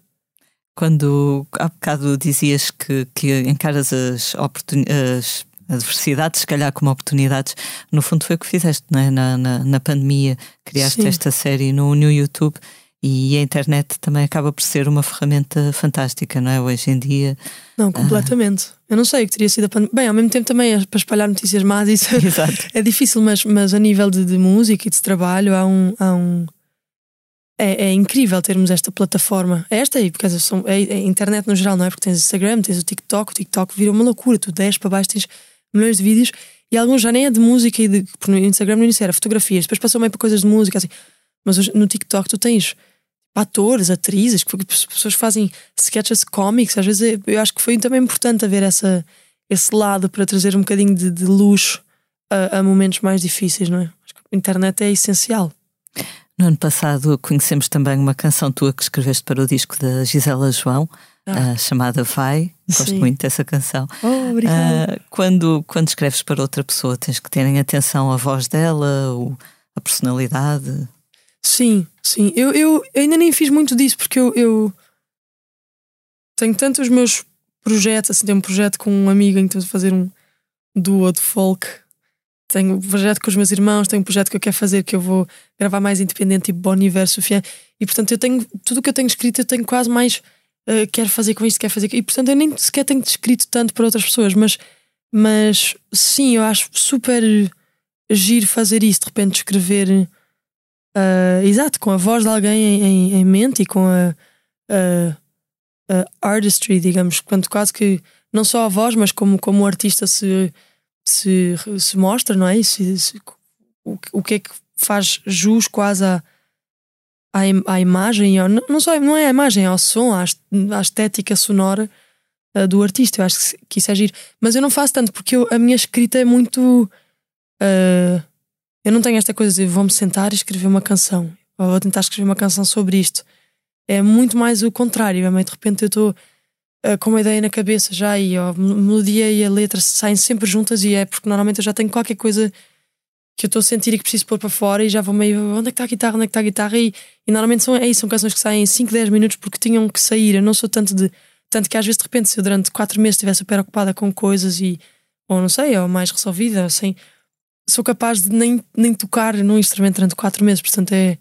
Quando há bocado dizias que, que encaras as, as adversidades, se calhar como oportunidades, no fundo foi o que fizeste é? na, na, na pandemia. Criaste Sim. esta série no, no YouTube e a internet também acaba por ser uma ferramenta fantástica, não é? Hoje em dia. Não, completamente. Ah. Eu não sei o que teria sido a pandemia. Bem, ao mesmo tempo também é para espalhar notícias más, isso *laughs* é difícil, mas, mas a nível de, de música e de trabalho há um. Há um é, é, incrível termos esta plataforma. É esta aí, porque são, é, é, a internet no geral, não é? Porque tens Instagram, tens o TikTok, o TikTok vira uma loucura, tu 10 para baixo tens milhões de vídeos e alguns já nem é de música e de. Porque no Instagram no início era fotografias, depois passou meio para coisas de música, assim. Mas hoje, no TikTok tu tens atores, atrizes, que pessoas fazem sketches cómics, às vezes eu acho que foi também importante haver essa, esse lado para trazer um bocadinho de, de luz a, a momentos mais difíceis, não é? Acho que a internet é essencial. No ano passado conhecemos também uma canção tua que escreveste para o disco da Gisela João, ah. uh, chamada Vai. Gosto Sim. muito dessa canção. Oh, obrigada. Uh, quando, quando escreves para outra pessoa, tens que ter em atenção a voz dela, o, a personalidade. Sim, sim. Eu, eu ainda nem fiz muito disso porque eu, eu tenho tantos meus projetos. Assim, tenho um projeto com um amigo em que estou a fazer um duo de folk tenho um projeto com os meus irmãos, tenho um projeto que eu quero fazer que eu vou gravar mais independente, tipo Bon Iver. E portanto, eu tenho tudo o que eu tenho escrito, eu tenho quase mais. Uh, quero fazer com isto, quero fazer. E portanto, eu nem sequer tenho escrito tanto para outras pessoas, mas, mas sim, eu acho super giro fazer isso, de repente escrever. Uh, exato, com a voz de alguém em, em, em mente e com a, a, a, artistry, digamos, quanto quase que não só a voz, mas como, como o artista se se, se mostra, não é? Se, se, o, o que é que faz jus quase à, à, à imagem, não, só não é a imagem, ao som, à, à estética sonora uh, do artista. Eu acho que, que isso é giro. Mas eu não faço tanto porque eu, a minha escrita é muito. Uh, eu não tenho esta coisa de vou-me sentar e escrever uma canção, ou vou tentar escrever uma canção sobre isto. É muito mais o contrário. É de repente eu estou uh, com uma ideia na cabeça já e a melodia e a letra saem sempre juntas e é porque normalmente eu já tenho qualquer coisa que eu estou a sentir e que preciso pôr para fora e já vou meio onde é que está a guitarra, onde é que está a guitarra e, e normalmente são, é isso, são canções que saem em 5, 10 minutos porque tinham que sair. Eu não sou tanto de. Tanto que às vezes de repente se eu durante 4 meses estiver super ocupada com coisas e ou não sei, ou mais resolvida, assim, sou capaz de nem, nem tocar num instrumento durante 4 meses, portanto é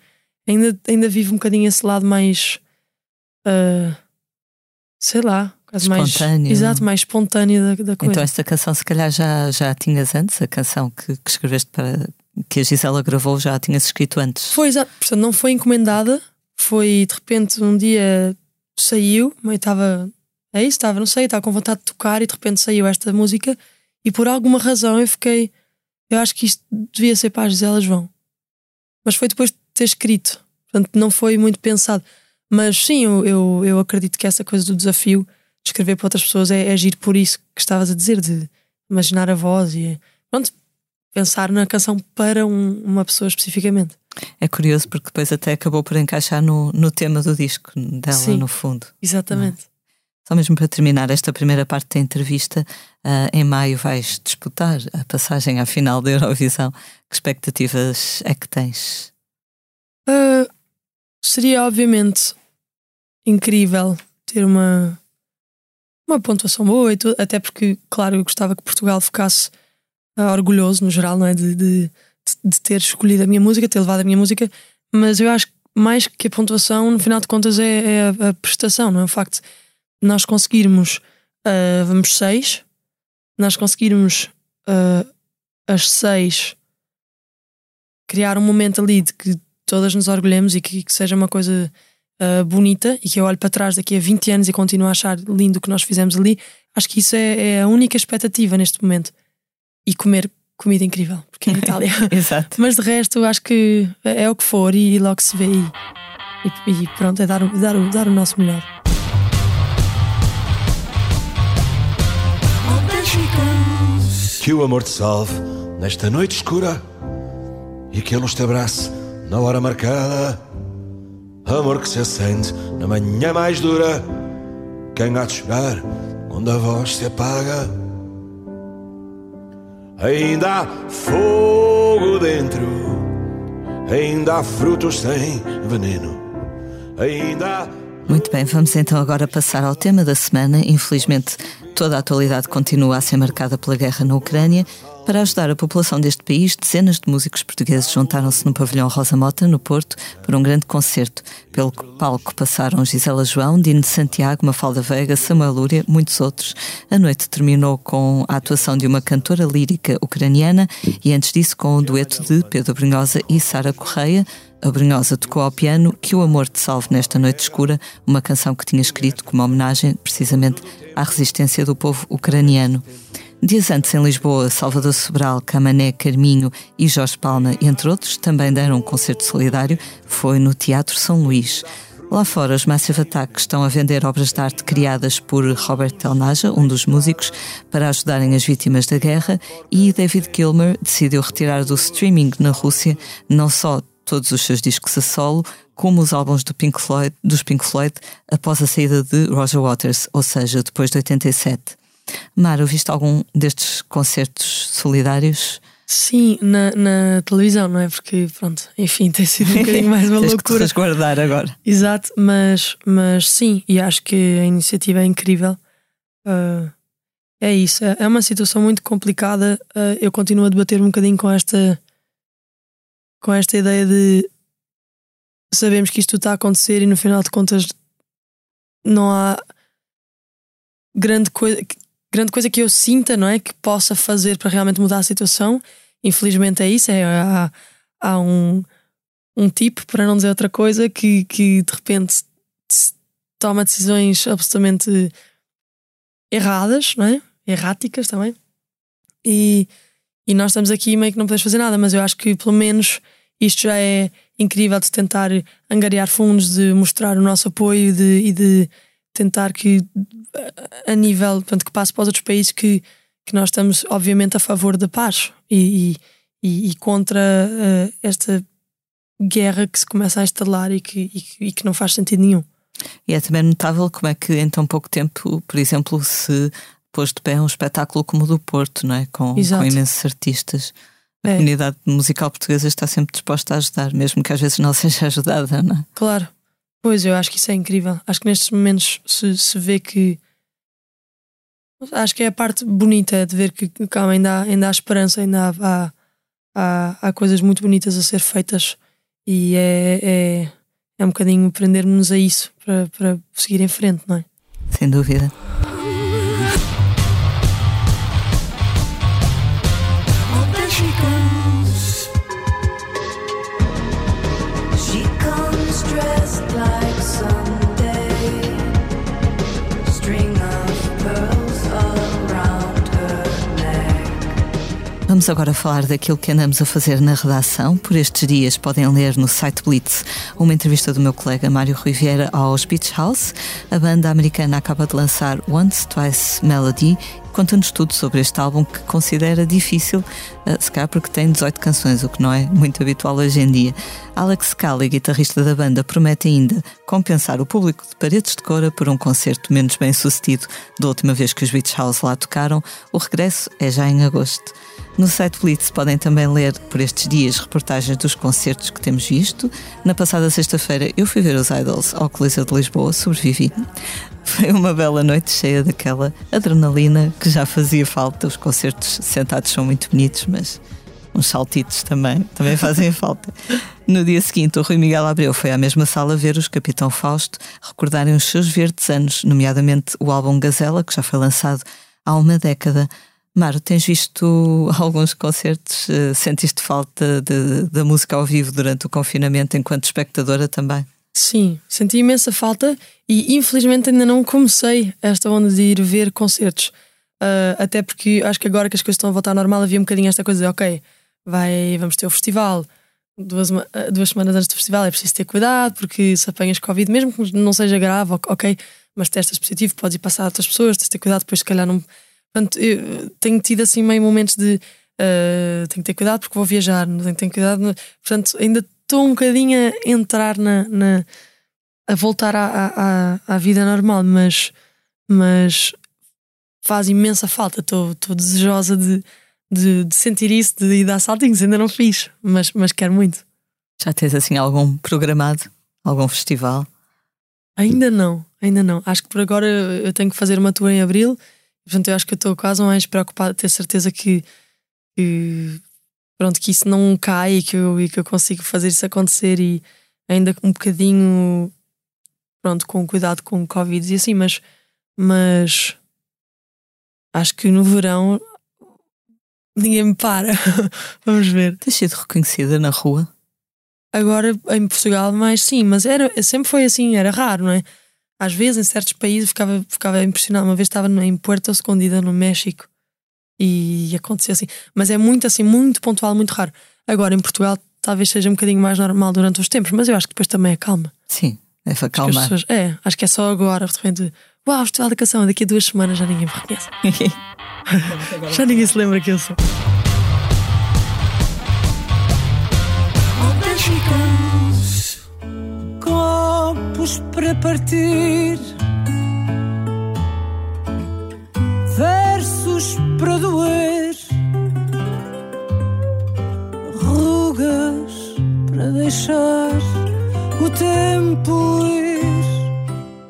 ainda, ainda vivo um bocadinho esse lado mais uh, sei lá, quase mais exato, mais espontânea da, da, coisa. Então esta canção se calhar já, já tinhas antes, a canção que, que escreveste para que a Gisela gravou já tinhas escrito antes. Foi exato, portanto não foi encomendada, foi de repente um dia saiu, eu estava é isso, estava, não sei, estava com vontade de tocar e de repente saiu esta música e por alguma razão eu fiquei, eu acho que isto devia ser para a Gisela João. Mas foi depois de ter escrito, portanto não foi muito pensado. Mas sim, eu, eu, eu acredito que essa coisa do desafio de escrever para outras pessoas é, é agir por isso que estavas a dizer, de imaginar a voz e pronto, pensar na canção para um, uma pessoa especificamente. É curioso porque depois até acabou por encaixar no, no tema do disco dela, Sim, no fundo. Exatamente. É? Só mesmo para terminar esta primeira parte da entrevista, uh, em maio vais disputar a passagem à final da Eurovisão. Que expectativas é que tens? Uh, seria obviamente incrível ter uma uma pontuação boa e tudo, até porque, claro, eu gostava que Portugal ficasse uh, orgulhoso no geral, não é? De, de, de, ter escolhido a minha música, ter levado a minha música, mas eu acho que mais que a pontuação, no final de contas, é, é a, a, prestação, não é? O facto de nós conseguirmos, uh, vamos seis, nós conseguirmos uh, as seis criar um momento ali de que todas nos orgulhemos e que, que seja uma coisa uh, bonita e que eu olho para trás daqui a 20 anos e continuo a achar lindo o que nós fizemos ali, acho que isso é, é a única expectativa neste momento. E comer comida incrível, porque é Itália. *laughs* Exato. Mas de resto, acho que é, é o que for e, e logo se vê. E, e, e, pronto, é dar, dar, dar o nosso melhor. Que o amor te salve nesta noite escura e que a luz te abrace na hora marcada Amor que se acende na manhã mais dura. Quem há de chorar quando a voz se apaga? Ainda há fogo dentro, ainda há frutos sem veneno, ainda há muito bem, vamos então agora passar ao tema da semana. Infelizmente, toda a atualidade continua a ser marcada pela guerra na Ucrânia para ajudar a população deste país, dezenas de músicos portugueses juntaram-se no pavilhão Rosa Mota, no Porto, para um grande concerto. Pelo palco passaram Gisela João, Dino Santiago, Mafalda Veiga, Samuel Lúria, muitos outros. A noite terminou com a atuação de uma cantora lírica ucraniana e antes disso com o dueto de Pedro Brunhosa e Sara Correia. A Brunhosa tocou ao piano Que o Amor te Salve Nesta Noite Escura, uma canção que tinha escrito como homenagem precisamente à resistência do povo ucraniano. Dias antes, em Lisboa, Salvador Sobral, Camané, Carminho e Jorge Palma, entre outros, também deram um concerto solidário. Foi no Teatro São Luís. Lá fora, os Massive Attack estão a vender obras de arte criadas por Robert Telnaja, um dos músicos, para ajudarem as vítimas da guerra, e David Gilmer decidiu retirar do streaming na Rússia não só todos os seus discos a solo, como os álbuns do Pink Floyd, dos Pink Floyd após a saída de Roger Waters, ou seja, depois de 87. Mara, ouviste algum destes concertos solidários? Sim, na, na, televisão, não é? Porque, pronto, enfim, tem sido um *laughs* bocadinho mais uma loucura. Que guardar agora. Exato, mas, mas sim, e acho que a iniciativa é incrível. Uh, é isso, é, é uma situação muito complicada. Uh, eu continuo a debater um bocadinho com esta, com esta ideia de sabemos que isto está a acontecer e no final de contas não há grande coisa grande coisa que eu sinta, não é? Que possa fazer para realmente mudar a situação. Infelizmente é isso, é, há, há um, um tipo, para não dizer outra coisa, que, que de repente toma decisões absolutamente erradas, não é? Erráticas também. E, e nós estamos aqui meio que não podemos fazer nada, mas eu acho que pelo menos isto já é incrível de tentar angariar fundos, de mostrar o nosso apoio de, e de tentar que a nível, portanto, que passe para os outros países que, que nós estamos obviamente a favor da paz e, e, e contra uh, esta guerra que se começa a instalar e que, e, e que não faz sentido nenhum. E é também notável como é que em tão pouco tempo, por exemplo, se pôs de pé um espetáculo como o do Porto, não é? com, com imensos artistas. A é. comunidade musical portuguesa está sempre disposta a ajudar, mesmo que às vezes não *laughs* seja ajudada, não é? Claro. Pois, eu acho que isso é incrível. Acho que nestes momentos se, se vê que. Acho que é a parte bonita de ver que calma, ainda, há, ainda há esperança, ainda há, há, há coisas muito bonitas a ser feitas e é, é, é um bocadinho prender-nos a isso para, para seguir em frente, não é? Sem dúvida. Vamos agora falar daquilo que andamos a fazer na redação. Por estes dias podem ler no site Blitz uma entrevista do meu colega Mário Rui Vieira aos Beach House. A banda americana acaba de lançar Once Twice Melody conta-nos tudo sobre este álbum que considera difícil, uh, se calhar porque tem 18 canções, o que não é muito habitual hoje em dia. Alex Cali, guitarrista da banda, promete ainda compensar o público de Paredes de Cora por um concerto menos bem sucedido da última vez que os Beach House lá tocaram. O regresso é já em agosto. No site Blitz podem também ler por estes dias reportagens dos concertos que temos visto. Na passada sexta-feira eu fui ver os Idols ao Coliseu de Lisboa, sobrevivi. Foi uma bela noite cheia daquela adrenalina que já fazia falta. Os concertos sentados são muito bonitos, mas uns saltitos também, também *laughs* fazem falta. No dia seguinte, o Rui Miguel Abreu foi à mesma sala ver os Capitão Fausto recordarem os seus verdes anos, nomeadamente o álbum Gazela, que já foi lançado há uma década. Maro, tens visto *laughs* alguns concertos? Eh, sentiste falta da música ao vivo durante o confinamento enquanto espectadora também? Sim, senti imensa falta e infelizmente ainda não comecei esta onda de ir ver concertos. Uh, até porque acho que agora que as coisas estão a voltar ao normal havia um bocadinho esta coisa de ok, vai, vamos ter o festival. Duas, ah, duas semanas antes do festival é preciso ter cuidado porque se apanhas Covid, mesmo que não seja grave, ok, mas testas positivo, podes ir passar a outras pessoas, tens de ter cuidado, depois se calhar não. Portanto, eu tenho tido assim meio momentos de uh, tenho que ter cuidado porque vou viajar, tenho que ter cuidado. Portanto, ainda estou um bocadinho a entrar na, na a voltar à, à, à, vida normal, mas, mas faz imensa falta. Estou desejosa de, de, de, sentir isso, de ir dar saltinhos. Ainda não fiz, mas, mas quero muito. Já tens assim algum programado? Algum festival? Ainda não, ainda não. Acho que por agora eu tenho que fazer uma tour em abril. Portanto, eu acho que estou quase mais preocupada de ter certeza que, que pronto, que isso não cai e que eu, e que eu consigo fazer isso acontecer e ainda um bocadinho pronto, com cuidado com o Covid e assim, mas, mas acho que no verão ninguém me para. *laughs* Vamos ver. Tens sido reconhecida na rua? Agora em Portugal, mais sim, mas era, sempre foi assim, era raro, não é? Às vezes em certos países ficava, ficava impressionado. Uma vez estava em Puerto Escondida, no México, e acontecia assim. Mas é muito assim, muito pontual, muito raro. Agora em Portugal talvez seja um bocadinho mais normal durante os tempos, mas eu acho que depois também é calma. Sim, é para calmar. Pessoas, é, acho que é só agora, de repente, uau, Festival da Canção, daqui a duas semanas já ninguém me reconhece. *laughs* já ninguém se lembra que eu sou. Partir versos para doer, rugas para deixar o tempo ir.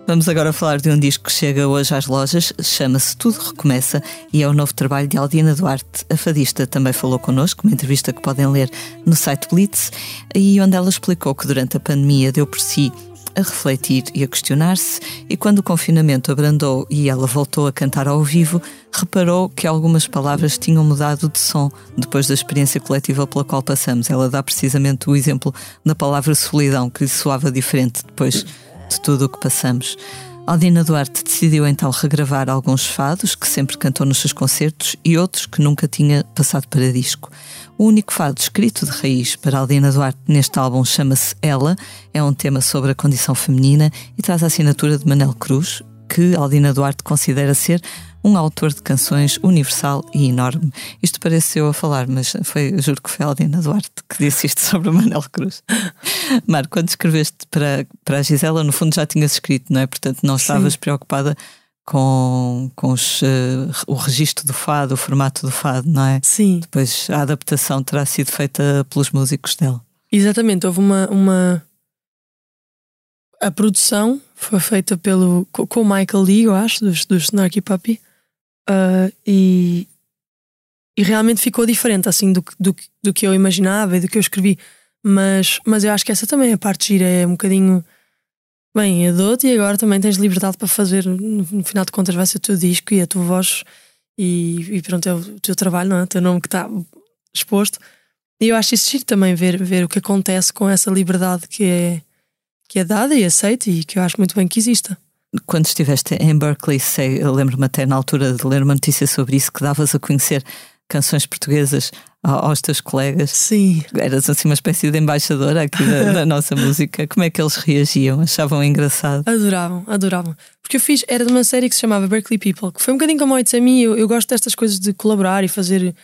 Vamos agora falar de um disco que chega hoje às lojas, chama-se Tudo Recomeça e é o novo trabalho de Aldina Duarte. A fadista também falou connosco, uma entrevista que podem ler no site Blitz, e onde ela explicou que durante a pandemia deu por si a refletir e a questionar-se, e quando o confinamento abrandou e ela voltou a cantar ao vivo, reparou que algumas palavras tinham mudado de som depois da experiência coletiva pela qual passamos. Ela dá precisamente o exemplo da palavra solidão, que lhe soava diferente depois de tudo o que passamos. Aldina Duarte decidiu então regravar alguns fados que sempre cantou nos seus concertos e outros que nunca tinha passado para disco. O único fado escrito de raiz para Aldina Duarte neste álbum chama-se Ela, é um tema sobre a condição feminina e traz a assinatura de Manel Cruz, que Aldina Duarte considera ser um autor de canções universal e enorme. Isto pareceu a falar, mas foi, juro que foi a Aldina Duarte que disse isto sobre o Manel Cruz. *laughs* Marco, quando escreveste para, para a Gisela, no fundo já tinhas escrito, não é? Portanto, não estavas Sim. preocupada com, com os, uh, o registro do fado, o formato do fado, não é? Sim. Depois a adaptação terá sido feita pelos músicos dela. Exatamente, houve uma, uma a produção foi feita pelo, com o Michael Lee, eu acho, dos, dos Snarky Puppy. Uh, e, e realmente ficou diferente assim do, do, do que eu imaginava e do que eu escrevi. Mas, mas eu acho que essa também é a parte gira, é um bocadinho. Bem, eu dou-te e agora também tens liberdade para fazer. No, final de contas, vai ser o teu disco e a tua voz, e, e pronto, é o teu trabalho, não é? O teu nome que está exposto. E eu acho isso giro também, ver, ver o que acontece com essa liberdade que é, que é dada e aceita e que eu acho muito bem que exista quando estiveste em Berkeley, sei, eu lembro-me até na altura de ler uma notícia sobre isso, que davas a conhecer canções portuguesas aos teus colegas. Sim. Eras assim uma espécie de embaixadora aqui da, *laughs* da, nossa música. Como é que eles reagiam? Achavam engraçado? Adoravam, adoravam. Porque eu fiz, era de uma série que se chamava Berkeley People, que foi um bocadinho como o It's a Me. Eu, eu gosto destas coisas de colaborar e fazer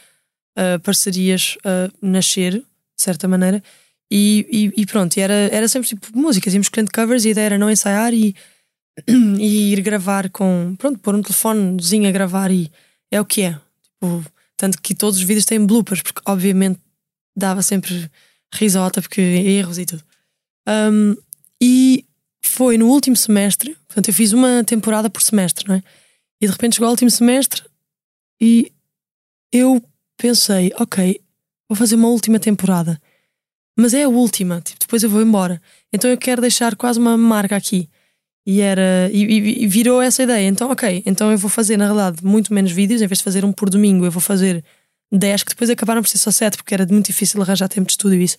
uh, parcerias uh, nascer, de certa maneira. E, e, e, pronto, era, era sempre tipo músicas, íamos escolhendo covers e a ideia era não ensaiar e, *clears throat* e ir gravar com. Pronto, pôr um telefonezinho a gravar e é o que é. Tipo, tanto que todos os vídeos têm bloopers, porque obviamente dava sempre risota, porque erros e tudo. Um, e foi no último semestre, portanto, eu fiz uma temporada por semestre, não é? E de repente chegou o último semestre e eu pensei, ok, vou fazer uma última temporada, mas é a última, tipo, depois eu vou embora. Então eu quero deixar quase uma marca aqui. E era e, e, virou essa ideia. Então, ok, então eu vou fazer, na realidade, muito menos vídeos, em vez de fazer um por domingo, eu vou fazer 10, que depois acabaram por ser só 7, porque era muito difícil arranjar tempo de estúdio isso.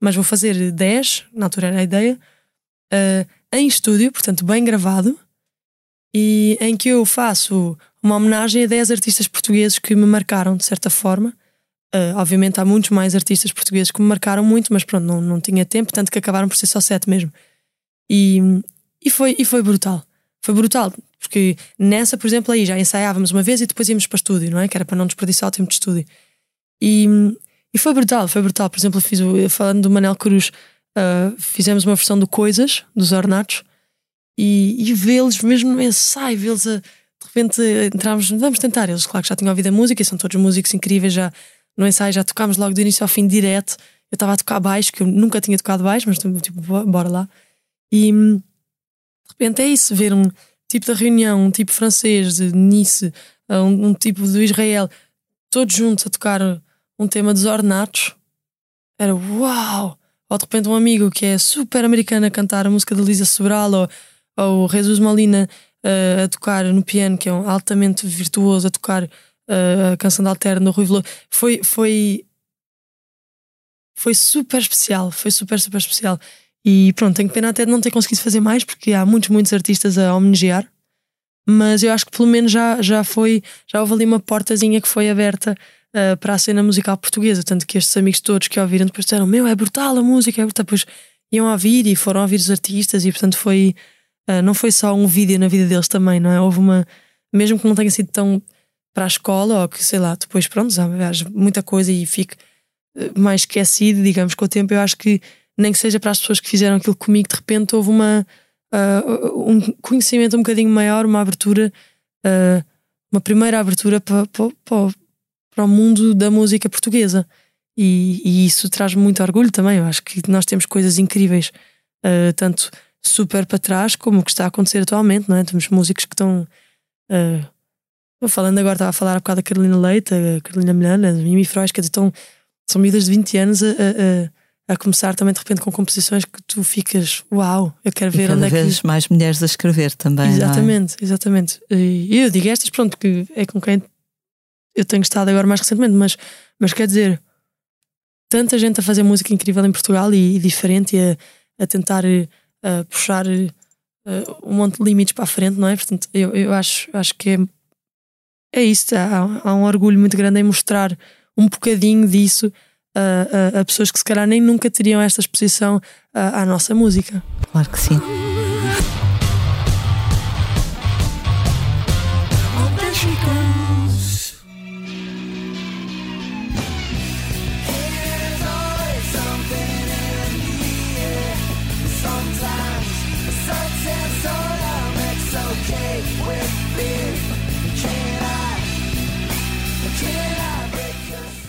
Mas vou fazer 10, na altura era a ideia, uh, em estúdio, portanto, bem gravado, e em que eu faço uma homenagem a 10 artistas portugueses que me marcaram de certa forma. Uh, obviamente há muitos mais artistas portugueses que me marcaram muito, mas pronto, não, não tinha tempo, tanto que acabaram por ser só 7 mesmo. E, e foi, e foi brutal. Foi brutal, porque nessa, por exemplo, aí já ensaiávamos uma vez e depois íamos para estúdio, não é? Que era para não desperdiçar o tempo de estúdio. E, e foi brutal, foi brutal. Por exemplo, fiz, falando do Manel Cruz, uh, fizemos uma versão do Coisas, dos Ornatos, e, e vê-los mesmo no ensaio, vê-los a. De repente entramos, vamos tentar. Eles, claro que já tinham ouvido a música e são todos músicos incríveis. Já no ensaio já tocámos logo do início ao fim direto. Eu estava a tocar baixo, que eu nunca tinha tocado baixo, mas tipo, bora lá. E, de repente é isso, ver um tipo da reunião, um tipo francês de Nice, um, um tipo do Israel, todos juntos a tocar um tema dos ornatos, era uau! Ou de repente um amigo que é super americano a cantar a música de Lisa Sobral, ou, ou Jesus Molina uh, a tocar no piano, que é um altamente virtuoso, a tocar uh, a canção de alterno do Rui Veloso. Foi, foi, foi super especial, foi super, super especial. E pronto, tenho pena até de não ter conseguido fazer mais, porque há muitos, muitos artistas a homenagear. Mas eu acho que pelo menos já, já foi, já houve ali uma portazinha que foi aberta uh, para a cena musical portuguesa. Tanto que estes amigos todos que ouviram depois disseram: Meu, é brutal a música, é brutal. Depois iam a ouvir e foram a ouvir os artistas, e portanto foi. Uh, não foi só um vídeo na vida deles também, não é? Houve uma. Mesmo que não tenha sido tão para a escola, ou que sei lá, depois pronto, já muita coisa e fique ah, mais esquecido, digamos, com o tempo, eu acho que nem que seja para as pessoas que fizeram aquilo comigo, de repente houve uma, uh, um conhecimento um bocadinho maior, uma abertura, uh, uma primeira abertura para, para, para, o mundo da música portuguesa. E, e, isso traz muito orgulho também. Eu acho que nós temos coisas incríveis, uh, tanto super para trás como o que está a acontecer atualmente, não é? Temos músicos que estão. Uh, falando agora, estava a falar há bocado da Carolina Leite, a Carolina Milana, a Mimi Frois, que estão, são miúdas de 20 anos a a começar também de repente com composições que tu ficas, uau, eu quero ver e cada onde vez é que. mais mulheres a escrever também. Exatamente, é? exatamente. E eu digo estas, pronto, que é com quem eu tenho estado agora mais recentemente, mas, mas quer dizer, tanta gente a fazer música incrível em Portugal e, e diferente e a, a tentar a puxar um monte de limites para a frente, não é? Portanto, eu, eu acho, acho que é, é isso, há, há um orgulho muito grande em mostrar um bocadinho disso a, a, a pessoas que se calhar nem nunca teriam esta exposição à, à nossa música. Claro que sim.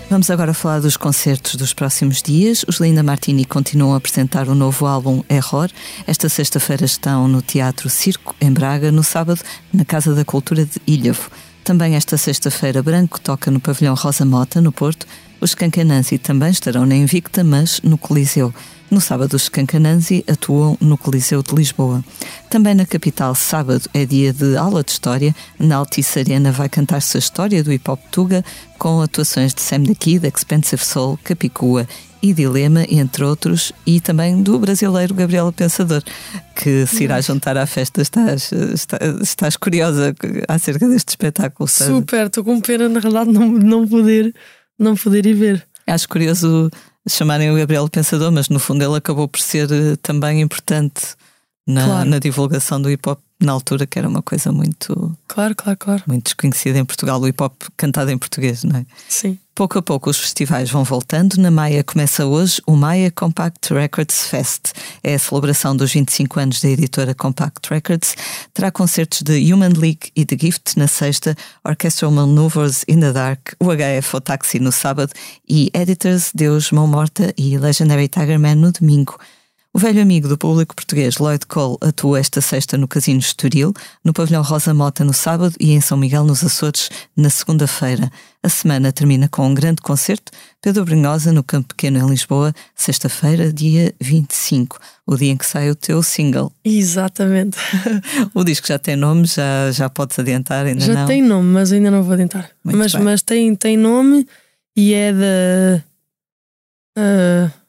Vamos agora falar dos concertos dos próximos dias. Os Linda Martini continuam a apresentar o novo álbum Error. Esta sexta-feira estão no Teatro Circo, em Braga, no sábado, na Casa da Cultura de Ilhavo. Também esta sexta-feira, Branco toca no Pavilhão Rosa Mota, no Porto, Os Cancanansi também estarão na Invicta, mas no Coliseu. No sábado, os Cancanansi atuam no Coliseu de Lisboa. Também na capital, sábado é dia de aula de história. Na Altice Arena vai cantar-se a história do hip hop Tuga com atuações de Sam the Kid, Expensive Soul, Capicua e Dilema, entre outros, e também do brasileiro Gabriela Pensador, que se irá juntar à festa. Estás, estás, estás curiosa acerca deste espetáculo? Sabe? Super, estou com pena, na realidade, não, não, poder, não poder ir ver. Acho curioso chamarem o Gabriel Pensador, mas no fundo ele acabou por ser eh, também importante na, claro. na divulgação do hip hop na altura, que era uma coisa muito. Claro, claro, claro. Muito desconhecida em Portugal, o hip hop cantado em português, não é? Sim. Pouco a pouco os festivais vão voltando. Na Maia começa hoje o Maia Compact Records Fest. É a celebração dos 25 anos da editora Compact Records. Terá concertos de Human League e The Gift na sexta, Orchestral Maneuvers in the Dark, o HF ou Taxi no sábado e Editors, Deus, Mão Morta e Legendary Tiger Man no domingo. O velho amigo do público português Lloyd Cole atua esta sexta no Casino Estoril, no Pavilhão Rosa Mota no sábado e em São Miguel nos Açores na segunda-feira. A semana termina com um grande concerto, Pedro Brunhosa no Campo Pequeno em Lisboa, sexta-feira, dia 25, o dia em que sai o teu single. Exatamente. *laughs* o disco já tem nome, já, já podes adiantar, ainda já não? Já tem nome, mas ainda não vou adiantar. mas, mas tem, tem nome e é da... Uh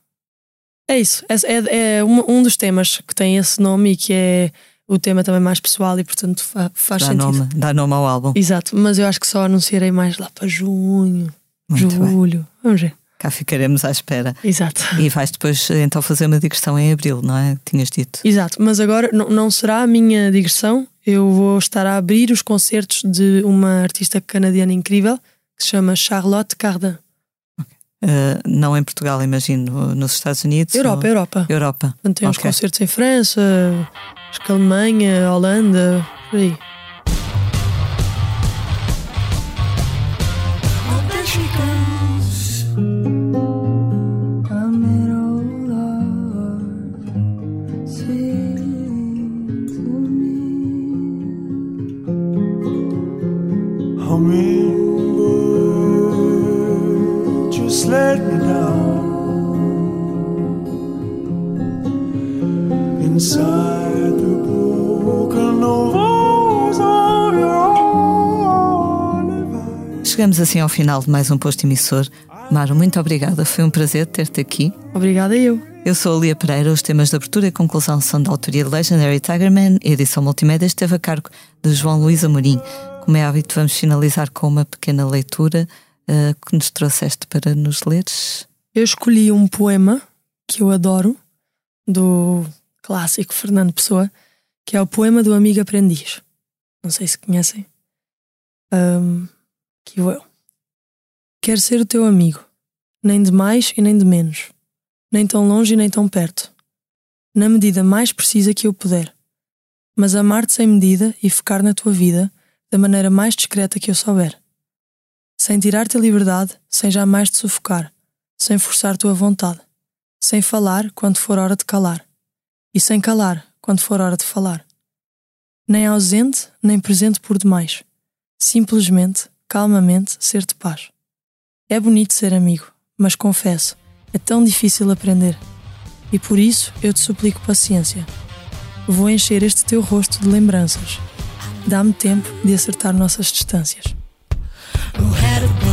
é isso. É, é, é um, um, dos temas que tem esse nome e que é o tema também mais pessoal e, portanto, fa, faz dá sentido. Nome, dá nome ao álbum. Exato, mas eu acho que só anunciarei mais lá para junho, Muito julho. Bem. Vamos ver. Cá ficaremos à espera. Exato. E vais depois então fazer uma digressão em abril, não é? Tinhas dito. Exato, mas agora não, não será a minha digressão. Eu vou estar a abrir os concertos de uma artista canadiana incrível que se chama Charlotte Cardin. Uh, não em Portugal, imagino, nos Estados Unidos? Europa, ou... Europa. Europa. tem okay. uns concertos em França, acho que Alemanha, Holanda, por aí. Let me down. Inside the broken of your Chegamos assim ao final de mais um posto emissor. Maro, muito obrigada. Foi um prazer ter-te aqui. Obrigada eu. Eu sou a Lia Pereira. Os temas de abertura e conclusão são da autoria de Legendary Tigerman. A edição multimédia esteve a cargo de João Luís Amorim. Como é hábito, vamos finalizar com uma pequena leitura uh, que nos trouxeste para nos leres? Eu escolhi um poema que eu adoro, do clássico Fernando Pessoa, que é o poema do Amigo Aprendiz. Não sei se conhecem. Um, que eu. Quero ser o teu amigo, nem de mais e nem de menos, nem tão longe e nem tão perto, na medida mais precisa que eu puder, mas amar-te sem medida e focar na tua vida da maneira mais discreta que eu souber sem tirar-te a liberdade, sem jamais te sufocar, sem forçar tua vontade, sem falar quando for hora de calar, e sem calar quando for hora de falar. Nem ausente, nem presente por demais. Simplesmente, calmamente, ser-te paz. É bonito ser amigo, mas confesso, é tão difícil aprender. E por isso eu te suplico paciência. Vou encher este teu rosto de lembranças. Dá-me tempo de acertar nossas distâncias. who had a